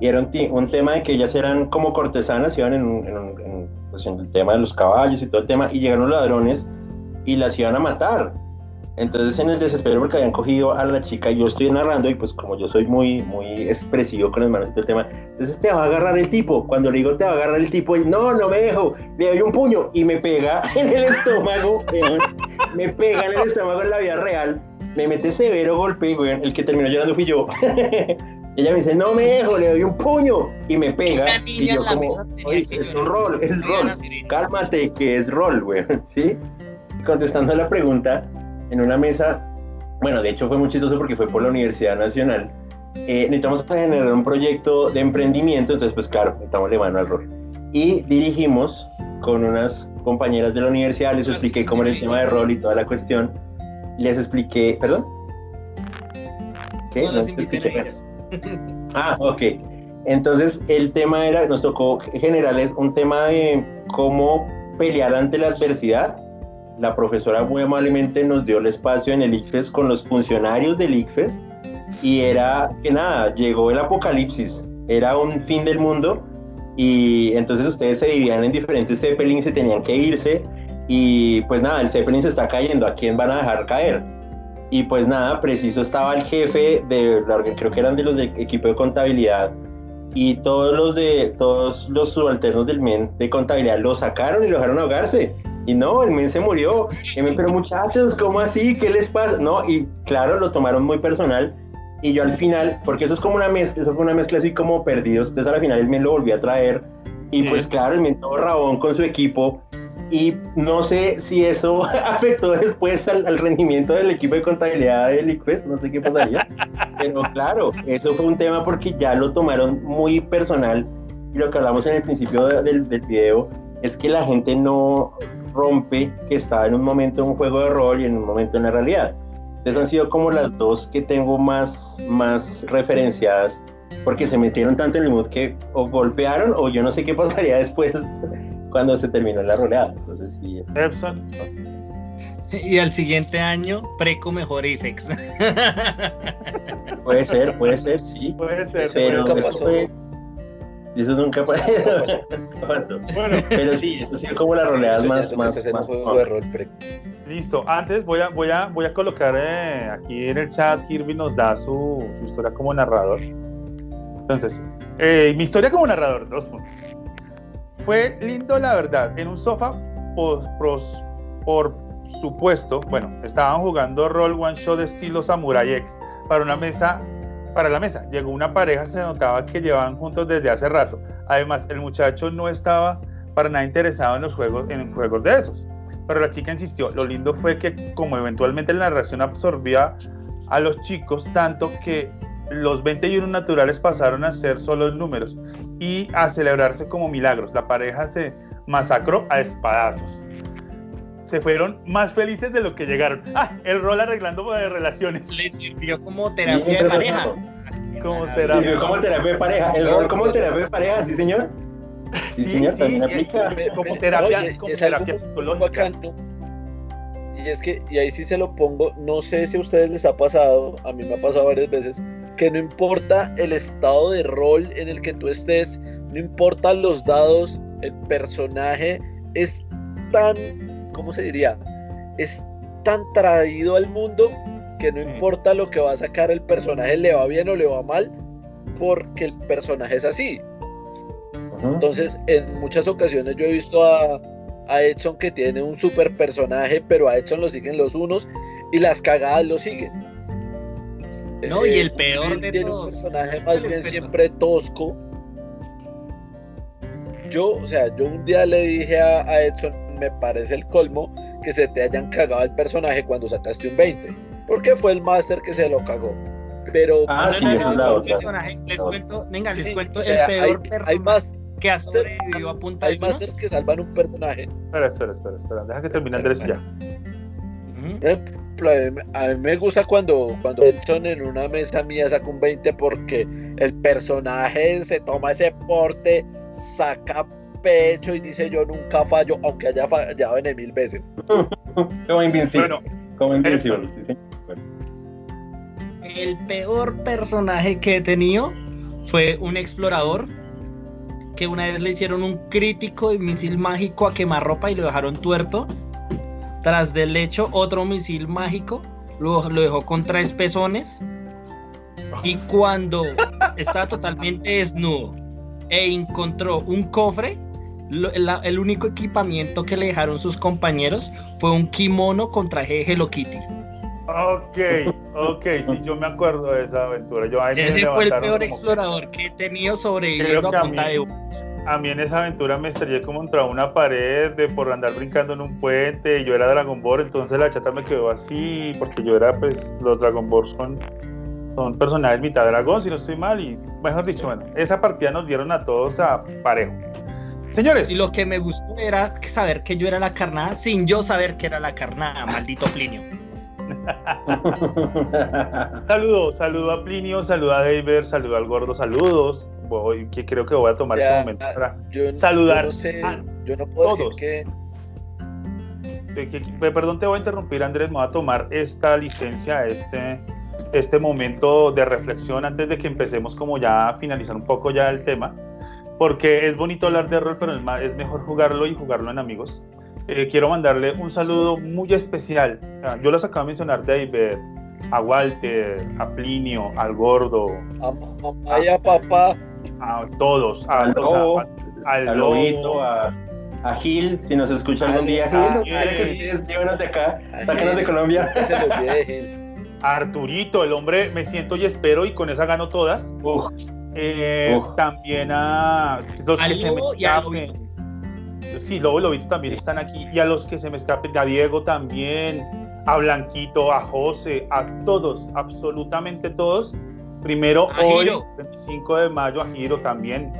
y era un, tema de que ellas eran como cortesanas, iban en, en, pues, en el tema de los caballos y todo el tema, y llegaron los ladrones y las iban a matar. Entonces en el desespero porque habían cogido a la chica, y yo estoy narrando y pues como yo soy muy, muy expresivo con las manos y todo el tema, entonces te va a agarrar el tipo. Cuando le digo te va a agarrar el tipo, y no, no me dejo, le doy un puño y me pega en el estómago, me pega en el estómago en la vida real, me mete severo golpe, weón. el que terminó llorando fui yo. Ella me dice, no me dejo, le doy un puño y me pega. Y yo como, oye, es un rol, es rol. Cálmate, que es rol, weón, ¿sí? Contestando a la pregunta, en una mesa, bueno, de hecho fue muy chistoso porque fue por la Universidad Nacional, eh, necesitamos generar un proyecto de emprendimiento, entonces pues claro, necesitamos le mano al rol. Y dirigimos con unas compañeras de la universidad, les expliqué cómo era el tema de rol y toda la cuestión, les expliqué, ¿perdón? ¿Qué? No las. Ah, ok. Entonces el tema era, nos tocó generarles un tema de cómo pelear ante la adversidad. La profesora muy amablemente nos dio el espacio en el ICFES con los funcionarios del ICFES y era que nada, llegó el apocalipsis, era un fin del mundo y entonces ustedes se dividían en diferentes zeppelins y tenían que irse y pues nada, el zeppelin se está cayendo, ¿a quién van a dejar caer? Y pues nada, preciso estaba el jefe de, creo que eran de los del equipo de contabilidad, y todos los de, todos los subalternos del MEN de contabilidad lo sacaron y lo dejaron ahogarse. Y no, el men se murió. Y me, pero muchachos, ¿cómo así? ¿Qué les pasa? No, y claro, lo tomaron muy personal. Y yo al final, porque eso es como una mezcla, eso fue una mezcla así como perdidos. Entonces al final el men lo volví a traer. Y Sí. pues claro, el men todo rabón con su equipo. Y no sé si eso afectó después al, al rendimiento del equipo de contabilidad del ICFES, no sé qué pasaría. Pero claro, eso fue un tema porque ya lo tomaron muy personal. Y lo que hablamos en el principio de- del, del video es que la gente no rompe que está en un momento en un juego de rol y en un momento en la realidad. Entonces han sido como las dos que tengo más, más referenciadas porque se metieron tanto en el mood que o golpearon o yo no sé qué pasaría después cuando se terminó la roleada. Entonces sí. Y al siguiente año, Preco mejor IFEX. puede ser, puede ser, sí. Puede ser. Pero nunca eso pasó. Fue... Eso nunca pasó. Nunca pasó. Bueno, Pero sí, eso ha sido como las roleadas más, más, más juego de rol, Listo, antes voy a, voy a, voy a colocar eh, aquí en el chat, Kirby nos da su, su historia como narrador. Entonces, eh, mi historia como narrador, dos puntos. Fue lindo, la verdad, en un sofá, por supuesto, bueno, estaban jugando rol one shot de estilo Samurai X para una mesa, para la mesa. Llegó una pareja, se notaba que llevaban juntos desde hace rato. Además, el muchacho no estaba para nada interesado en los juegos, de esos. Pero la chica insistió. Lo lindo fue que como eventualmente la narración absorbía a los chicos tanto que los 21 naturales pasaron a ser solo números y a celebrarse como milagros. La pareja se masacró a espadazos. Se fueron más felices de lo que llegaron. Ah, el rol arreglando de relaciones. Le sirvió como terapia de pareja. Como Sí, terapia. como terapia de pareja. El rol como terapia de pareja, sí, señor. Sí, Sí, señor, sí, aplica. Como terapia- oye, como es terapia psicológica. bacano. Y es que, y ahí sí se lo pongo, no sé si a ustedes les ha pasado, a mí me ha pasado varias veces, que no importa el estado de rol en el que tú estés, no importa los dados, el personaje es tan, ¿cómo se diría? Es tan traído al mundo que no Sí. importa lo que va a sacar el personaje, le va bien o le va mal, porque el personaje es así. Entonces, en muchas ocasiones yo he visto a, a Edson que tiene un super personaje, pero a Edson lo siguen los unos y las cagadas lo siguen. No, y el Will peor de tiene todos, un personaje más bien siempre tosco. Yo, o sea, yo un día le dije a, a Edson, me parece el colmo que se te hayan cagado el personaje cuando sacaste un 20. Porque fue el máster que se lo cagó. Pero Ah, sí, no, no, personaje, les No. cuento, venga, les sí, cuento o sea, el peor hay, hay personaje más que ha sobrevivido a punta de hay másters vinos. que salvan un personaje. Espera, espera, espera, espera. Deja que termine Andrés ya. Me- a mí me gusta cuando, cuando Edson en una mesa mía saca un 20 porque el personaje se toma ese porte, saca pecho y dice yo nunca fallo, aunque haya fallado en mil veces. Como invencible. Bueno, como invencible, eso. sí. Bueno. El peor personaje que he tenido fue un explorador que una vez le hicieron un crítico y misil mágico a quemarropa y lo dejaron tuerto. Tras del hecho, otro misil mágico lo, lo dejó con tres pezones. Y cuando estaba totalmente desnudo e encontró un cofre, lo- la- el único equipamiento que le dejaron sus compañeros fue un kimono con traje de Hello Kitty. Ok, ok, sí, yo me acuerdo de esa aventura. Yo, Ese fue el peor como- explorador que he tenido sobreviviendo a punta mí- de. A mí en esa aventura me estrellé como contra una pared de por andar brincando en un puente yo era Dragon Ball, entonces la chata me quedó así porque yo era pues los Dragon Ball son, son personajes mitad dragón si no estoy mal y mejor dicho, bueno, esa partida nos dieron a todos a parejo. Señores, Y lo que me gustó era saber que yo era la carnada sin yo saber que era la carnada, maldito Plinio. saludo, saludo a Plinio, saludo a David, saludo al gordo, saludos. Voy, que creo que voy a tomar Ya, este momento para Yo, Saludar yo no sé, a yo no puedo todos. decir que que- que- que- perdón, te voy a interrumpir, Andrés. Me voy a tomar esta licencia, este, este momento de reflexión antes de que empecemos, como ya a finalizar un poco ya el tema, porque es bonito hablar de rol, pero es, mejor jugarlo y jugarlo en amigos. Eh, quiero mandarle un saludo muy especial. Yo los acabo de mencionar, David, a Walter, a Plinio, al Gordo, a mamá y a papá, a todos, a, Al o sea, Lobo, a- al Al lobito, a, a Gil, si nos escucha algún Al- día. Gil, ¿quiere que llévenos de acá, sácanos de. Colombia. que se lo olvide Gil. a Arturito, el hombre, me siento y espero y con esa gano todas. Uf, Eh. También a los Al que se me escapen. Sí, Lobo y Lobito también están aquí. Y a los que se me escapen, a Diego también, a Blanquito, a José, a todos, absolutamente todos. Primero A hoy, Giro. 25 de mayo, a Giro también.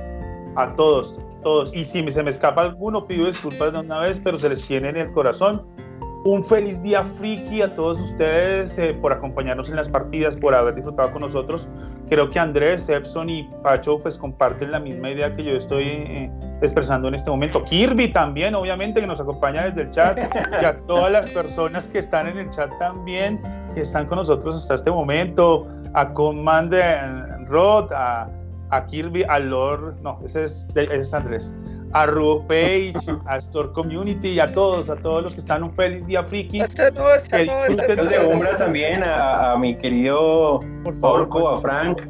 A todos, todos. Y si se me escapa alguno, pido disculpas de una vez, pero se les tiene en el corazón. Un feliz día friki a todos ustedes eh, por acompañarnos en las partidas, por haber disfrutado con nosotros. Creo que Andrés, Epson y Pacho pues comparten la misma idea que yo estoy eh, expresando en este momento. Kirby también, obviamente, que nos acompaña desde el chat y a todas las personas que están en el chat también, que están con nosotros hasta este momento, a Command Rod, a, a Kirby, a Lord, no, ese es, ese es Andrés, a Rubo Page, a Store Community y a todos, a todos los que están un feliz día friki. No, ese Que no, disfruten no. Umbra también, a, a mi querido Por favor, a Frank,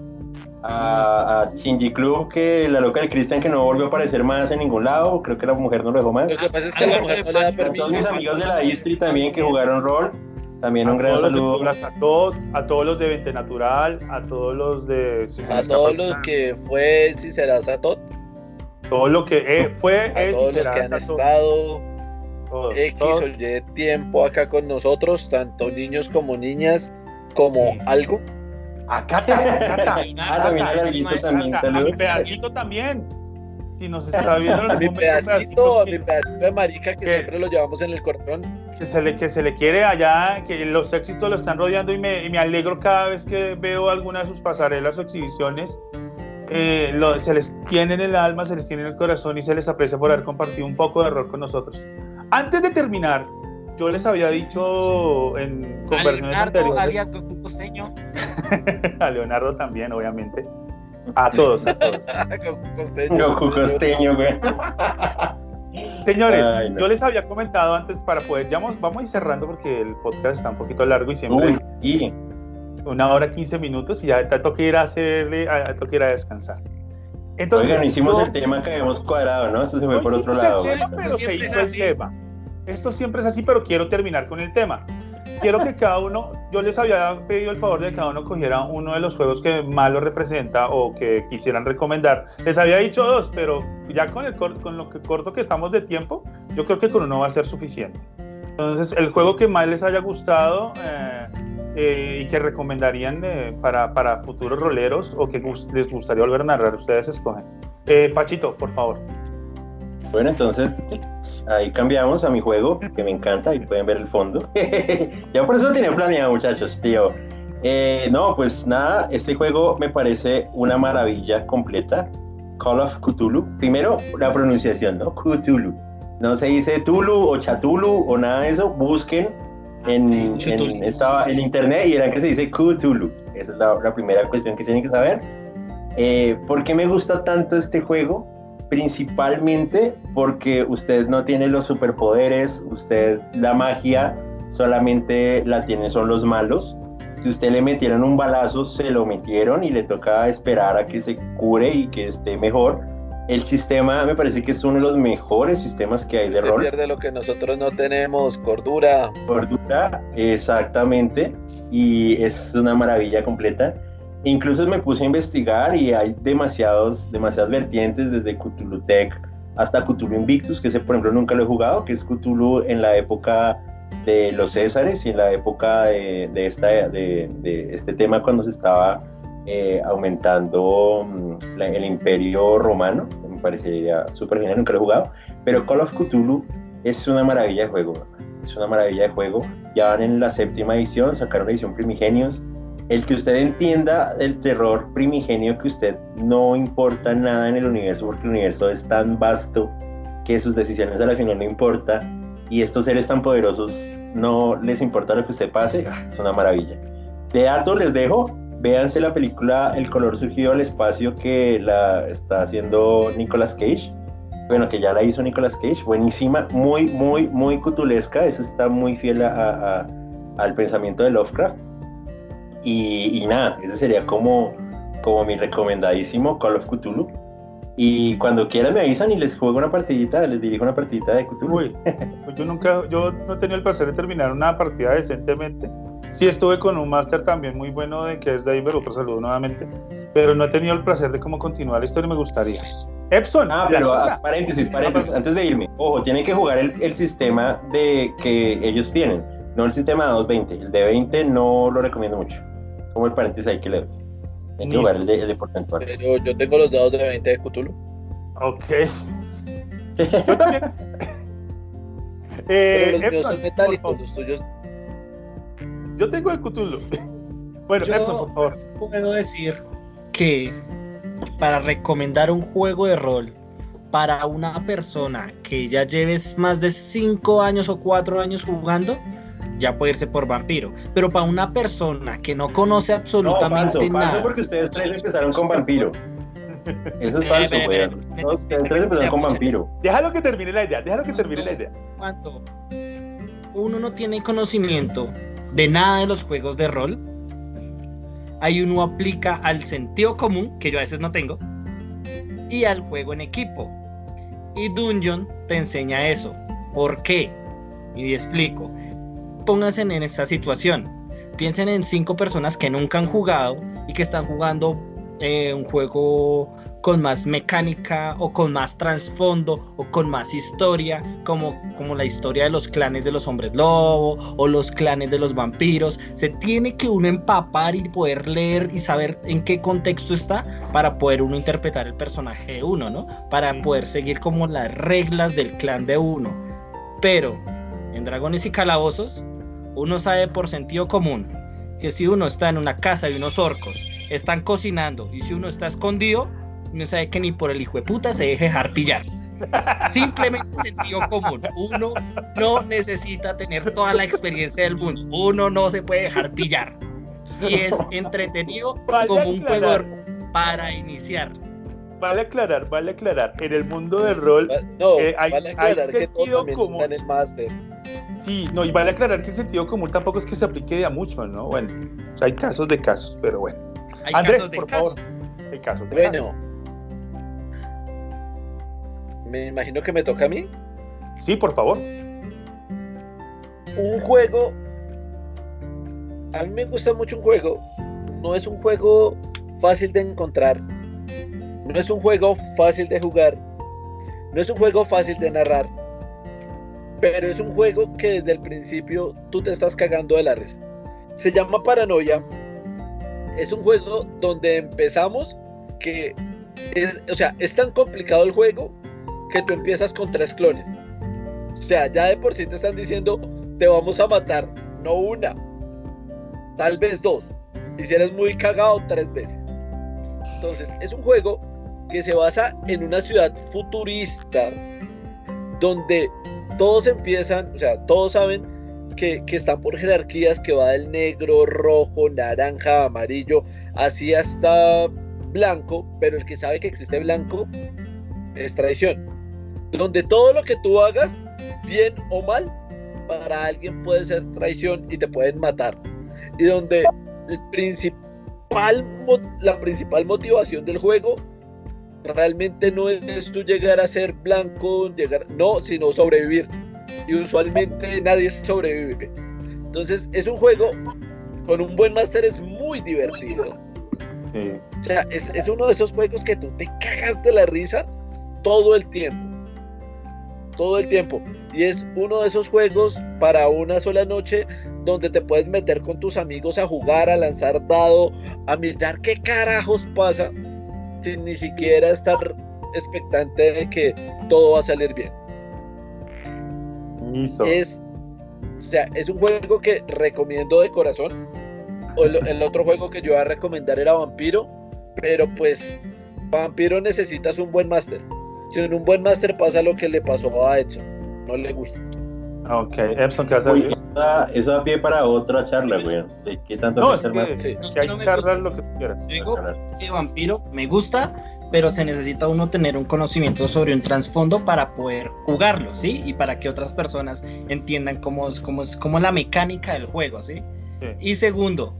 a, a Shinji Club, que la loca del Cristian que no volvió a aparecer más en ningún lado, creo que la mujer no lo dejó más. Lo que pasa es que la mujer no le da A todos mis permiso. amigos de la Istri también que jugaron rol, también un gran saludo. A todos, a todos los de Vente Natural, a todos los de si A todos los que fue si será Satot, todo lo que eh, fue, a es y todos los que han estado todos, X todos. o Y tiempo acá con nosotros, tanto niños como niñas, como Sí. algo. A Cata, a Cata, Ah, también a Larguito también, Cata, a mi saludos. pedacito también. Si nos está viendo en A mi momento, pedacito, a mi que- pedacito de marica que ¿Qué? siempre lo llevamos en el corazón. que se le, que se le quiere allá, que los éxitos lo están rodeando y me, y me alegro cada vez que veo alguna de sus pasarelas o exhibiciones. Eh, lo- se les tiene en el alma, se les tiene en el corazón y se les aprecia por haber compartido un poco de error con nosotros. Antes de terminar, yo les había dicho en A conversaciones Leonardo, anteriores alias Goku Costeño. a Leonardo también, obviamente. A todos, a todos. Costeño. Goku costeño, güey. Señores, Ay, no. yo les había comentado antes para poder, ya vamos, vamos a ir cerrando porque el podcast está un poquito largo y siempre Uy, y una hora 15 minutos y ya te toca ir a hacerle, a, toca ir a descansar. Entonces, oigan, hicimos yo- el tema que habíamos cuadrado, ¿no? Esto se fue no por otro hicimos el lado. tema, Esto pero se siempre hizo es el así. tema. Esto siempre es así, pero quiero terminar con el tema. Quiero que cada uno, yo les había pedido el favor de que cada uno cogiera uno de los juegos que más lo representa o que quisieran recomendar. Les había dicho dos, pero ya con, el con lo que corto que estamos de tiempo, yo creo que con uno va a ser suficiente. Entonces, el juego que más les haya gustado eh, eh, y que recomendarían eh, para, para futuros roleros o que gus- les gustaría volver a narrar, ustedes escogen. Eh, Pachito, por favor. Bueno, entonces ahí cambiamos a mi juego, que me encanta, y pueden ver el fondo. ya por eso lo tenía planeado, muchachos, tío. Eh, no, pues nada, este juego me parece una maravilla completa. Call of Cthulhu. Primero, la pronunciación, ¿no? Cthulhu. No se dice Tulu o Chatulu o nada de eso. Busquen en, en, estaba en internet y verán que se dice Cthulhu. Esa es la, la primera cuestión que tienen que saber. Eh, ¿Por qué me gusta tanto este juego? Principalmente porque usted no tiene los superpoderes, usted la magia solamente la tiene son los malos. Si usted le metieron un balazo, se lo metieron y le toca esperar a que se cure y que esté mejor. El sistema me parece que es uno de los mejores sistemas que hay de Se rol. pierde lo que nosotros no tenemos, cordura. Cordura, exactamente, y es una maravilla completa. Incluso me puse a investigar y hay demasiados, demasiadas vertientes, desde Cthulhu Tech hasta Cthulhu Invictus, que ese por ejemplo nunca lo he jugado, que es Cthulhu en la época de los Césares y en la época de, de esta, de, de este tema cuando se estaba eh, aumentando mm, la- el imperio romano, me parecería súper genial, nunca lo he jugado, pero Call of Cthulhu es una maravilla de juego, es una maravilla de juego, ya van en la séptima edición, sacaron la edición Primigenios, el que usted entienda el terror primigenio que usted no importa nada en el universo porque el universo es tan vasto que sus decisiones a la final no importa y estos seres tan poderosos no les importa lo que usted pase, es una maravilla. De dato les dejo, véanse la película El color surgido al espacio que la está haciendo Nicolas Cage. Bueno, que ya la hizo Nicolas Cage, buenísima, muy, muy, muy cutulesca, eso está muy fiel a- al pensamiento de Lovecraft. Y, nada, ese sería como, como mi recomendadísimo Call of Cthulhu. Y cuando quieran me avisan y les juego una partidita, les dirijo una partidita de Cthulhu. Pues yo nunca, yo no he tenido el placer de terminar una partida decentemente. Sí estuve con un máster también muy bueno de que es David, otro saludo nuevamente, pero no he tenido el placer de cómo continuar la historia y me gustaría. Epson, Ah, pero ah, paréntesis, paréntesis, antes de irme. Ojo, tienen que jugar el, el sistema de que ellos tienen, no el sistema de 220. El de 20 no lo recomiendo mucho. Como el paréntesis ahí que le doy. Hay que jugar el de, el de porcentual. Pero yo tengo los dados de 20 de Cthulhu. Ok. Yo también. Pero Eh, los míos Epson, son metálicos, los tuyos. Yo tengo el Cthulhu. Bueno, Yo- Epson, por favor. Puedo decir que para recomendar un juego de rol para una persona que ya lleves más de 5 años o 4 años jugando, ya puede irse por vampiro. Pero para una persona que no conoce No, absolutamente falso, nada, falso porque ustedes tres empezaron con vampiro. Eso es Ve, falso, ve, No, ve, Ustedes ve, empezaron con vampiro. Déjalo que termine la idea, déjalo que termine la idea. Cuando uno no tiene conocimiento de nada de los juegos de rol, ahí uno aplica al sentido común, que yo a veces no tengo, y al juego en equipo. Y Dungeon te enseña eso. ¿Por qué? Y explico. Pónganse en esta situación. Piensen en cinco personas que nunca han jugado y que están jugando eh, un juego con más mecánica o con más trasfondo o con más historia, como, como la historia de los clanes de los hombres lobo o los clanes de los vampiros. Se tiene que uno empapar y poder leer y saber en qué contexto está para poder uno interpretar el personaje de uno, ¿no? Para poder seguir como las reglas del clan de uno. Pero en Dragones y Calabozos, uno sabe por sentido común que si uno está en una casa y unos orcos están cocinando y si uno está escondido, uno sabe que ni por el hijo de puta se deje dejar pillar. Simplemente sentido común. Uno no necesita tener toda la experiencia del mundo. Uno no se puede dejar pillar. Y es entretenido Vale como un juego aclarar. rol para iniciar. Vale aclarar, vale aclarar. En el mundo del rol, No, Eh, hay- vale sentido común. en el máster. sí, no, y vale aclarar que el sentido común tampoco es que se aplique de a mucho, ¿no? Bueno, o sea, hay casos de casos, pero bueno. Hay Andrés, casos de por casos. favor. Hay casos de casos. Me imagino que me toca a mí. Sí, por favor. Un juego. A mí me gusta mucho un juego. No es un juego fácil de encontrar. No es un juego fácil de jugar. No es un juego fácil de narrar. Pero es un juego que desde el principio tú te estás cagando de la risa. Se llama Paranoia. Es un juego donde empezamos que es, o sea, es tan complicado el juego que tú empiezas con tres clones. O sea, ya de por sí te están diciendo, te vamos a matar, no una, tal vez dos. Y si eres muy cagado, tres veces. Entonces, es un juego que se basa en una ciudad futurista, donde todos empiezan, o sea, todos saben que, que están por jerarquías, que va del negro, rojo, naranja, amarillo, así hasta blanco, pero el que sabe que existe blanco es traición. Donde todo lo que tú hagas, bien o mal, para alguien puede ser traición y te pueden matar. Y donde el principal, mo- la principal motivación del juego realmente no es tú llegar a ser blanco, llegar, no, sino sobrevivir. Y usualmente nadie sobrevive. Entonces es un juego con un buen máster es muy divertido. Sí. O sea, es, es uno de esos juegos que tú te cagas de la risa todo el tiempo. Todo el tiempo. Y es uno de esos juegos para una sola noche donde te puedes meter con tus amigos a jugar, a lanzar dado, a mirar qué carajos pasa, sin ni siquiera estar expectante de que todo va a salir bien. Listo. Es, o sea, es un juego que recomiendo de corazón. El, el otro juego que yo iba a recomendar era Vampiro, pero pues Vampiro necesitas un buen máster. Sin un buen máster pasa lo que le pasó a Edson. No le gusta. Ok, Epson, ¿qué vas a Uy, decir? eso da, eso da pie para otra charla, güey. ¿De qué tanto No, es que, más? Sí. No, que hay no charlas lo que tú quieras. Digo que vampiro me gusta, pero se necesita uno tener un conocimiento sobre un trasfondo para poder jugarlo, ¿sí? Y para que otras personas entiendan cómo es, cómo es, cómo es la mecánica del juego, ¿sí? Sí. Y segundo,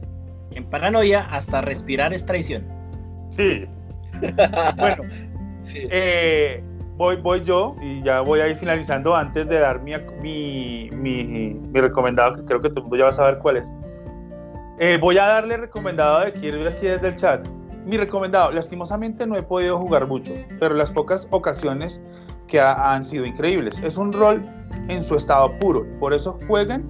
en paranoia hasta respirar es traición. Sí, bueno, Sí. eh, voy, voy yo y ya voy a ir finalizando antes de dar mi, mi, mi, mi recomendado, que creo que todo el mundo ya va a saber cuál es. Eh, voy a darle recomendado de aquí, aquí desde el chat. Mi recomendado, lastimosamente no he podido jugar mucho, pero las pocas ocasiones que ha- han sido increíbles. Es un rol en su estado puro, por eso jueguen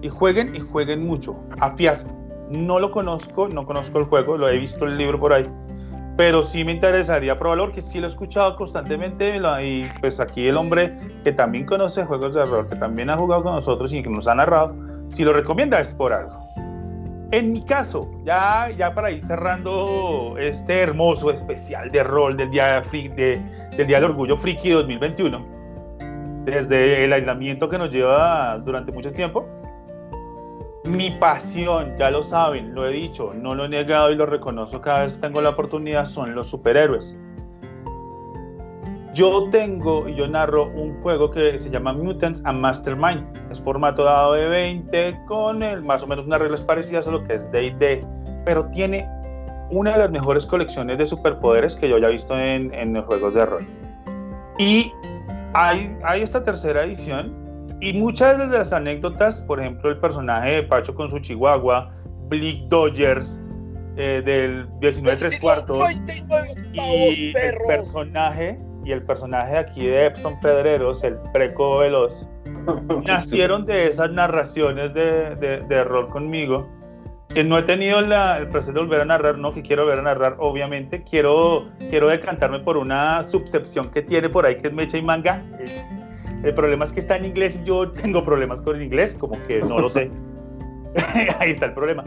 y jueguen y jueguen mucho. A fiasco. No lo conozco, no conozco el juego, lo he visto el libro por ahí, pero sí me interesaría probarlo porque sí lo he escuchado constantemente y pues aquí el hombre que también conoce juegos de rol, que también ha jugado con nosotros y que nos ha narrado, si lo recomienda es por algo. En mi caso, ya, ya para ir cerrando este hermoso especial de rol del Día, de- del Día del Orgullo Friki 2021, desde el aislamiento que nos lleva durante mucho tiempo, mi pasión, ya lo saben, lo he dicho, no lo he negado y lo reconozco cada vez que tengo la oportunidad, son los superhéroes. Yo tengo y yo narro un juego que se llama Mutants and Mastermind. Es formato dado de 20 con el, más o menos unas reglas parecidas a lo que es D&D, pero tiene una de las mejores colecciones de superpoderes que yo haya visto en, juegos de rol. Y hay, hay esta tercera edición y muchas de las anécdotas, por ejemplo, el personaje de Pacho con su chihuahua, Blick Dodgers, eh, del 19 3 cuartos, y el personaje y el personaje aquí de Epson Pedreros, el preco veloz, nacieron de esas narraciones de, de, de rol conmigo que no he tenido la, el placer de volver a narrar, no que quiero volver a narrar, obviamente, quiero, quiero decantarme por una subcepción que tiene por ahí que es mecha y manga. El, problema es que está en inglés y yo tengo problemas con el inglés, como que no lo sé. ahí está el problema.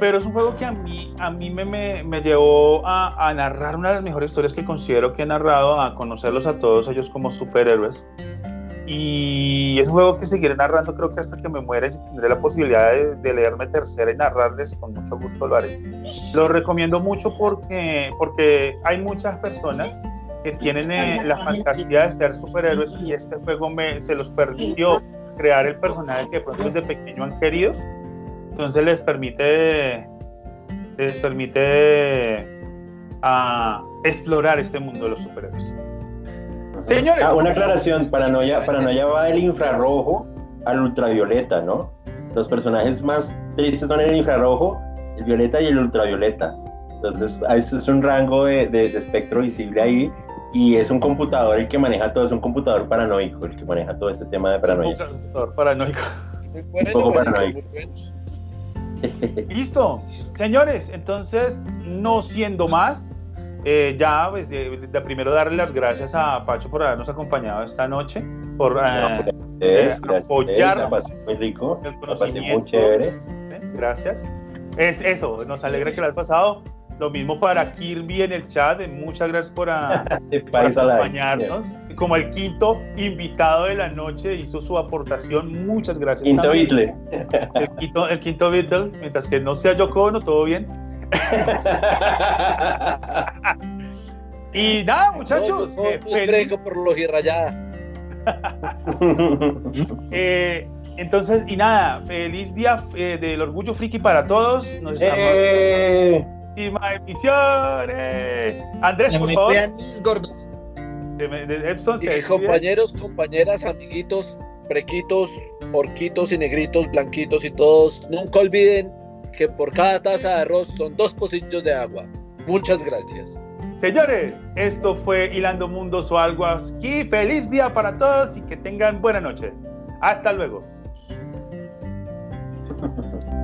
Pero es un juego que a mí, a mí me, me, me llevó a, a, narrar una de las mejores historias que considero que he narrado, a conocerlos a todos ellos como superhéroes. Y es un juego que seguiré narrando, creo que hasta que me muera, y si tendré la posibilidad de, de, leerme tercera y narrarles, con mucho gusto lo haré. Lo recomiendo mucho porque, porque hay muchas personas que tienen eh, la fantasía de ser superhéroes y este juego me, se los permitió crear el personaje que de pronto desde pequeño han querido. Entonces les permite, les permite uh, explorar este mundo de los superhéroes. Señores. Ah, una aclaración, paranoia, paranoia va del infrarrojo al ultravioleta, ¿no? Los personajes más tristes son el infrarrojo, el violeta y el ultravioleta. Entonces, eso es un rango de, de, de, espectro visible ahí y es un computador el que maneja todo, es un computador paranoico el que maneja todo este tema de paranoia. Un computador paranoico. un poco paranoico. Listo, señores, entonces, no siendo más, eh, ya, pues, de, de, primero darle las gracias a Pacho por habernos acompañado esta noche, por no, eh, apoyarnos. muy rico, el conocimiento. muy chévere. Gracias. Es eso, nos alegra que lo hayas pasado. Lo mismo para Kirby en el chat, muchas gracias por, a, por acompañarnos. Como el quinto invitado de la noche hizo su aportación, muchas gracias. Quinto Beatle. El quinto, el quinto Beatle, mientras que no sea Yoko Ono, todo bien. y nada, muchachos. No, no, eh, feliz... por los rayada. eh, entonces, y nada, feliz día eh, del orgullo friki para todos. Nos estamos última emisión. Eh. Andrés, Se por me favor. vean mis gordos. De, de Epson, y compañeros, compañeras, amiguitos, prequitos, orquitos y negritos, blanquitos y todos, nunca olviden que por cada taza de arroz son dos pocillos de agua. Muchas gracias. Señores, esto fue Hilando Mundos o algo así. Feliz día para todos y que tengan buena noche. Hasta luego.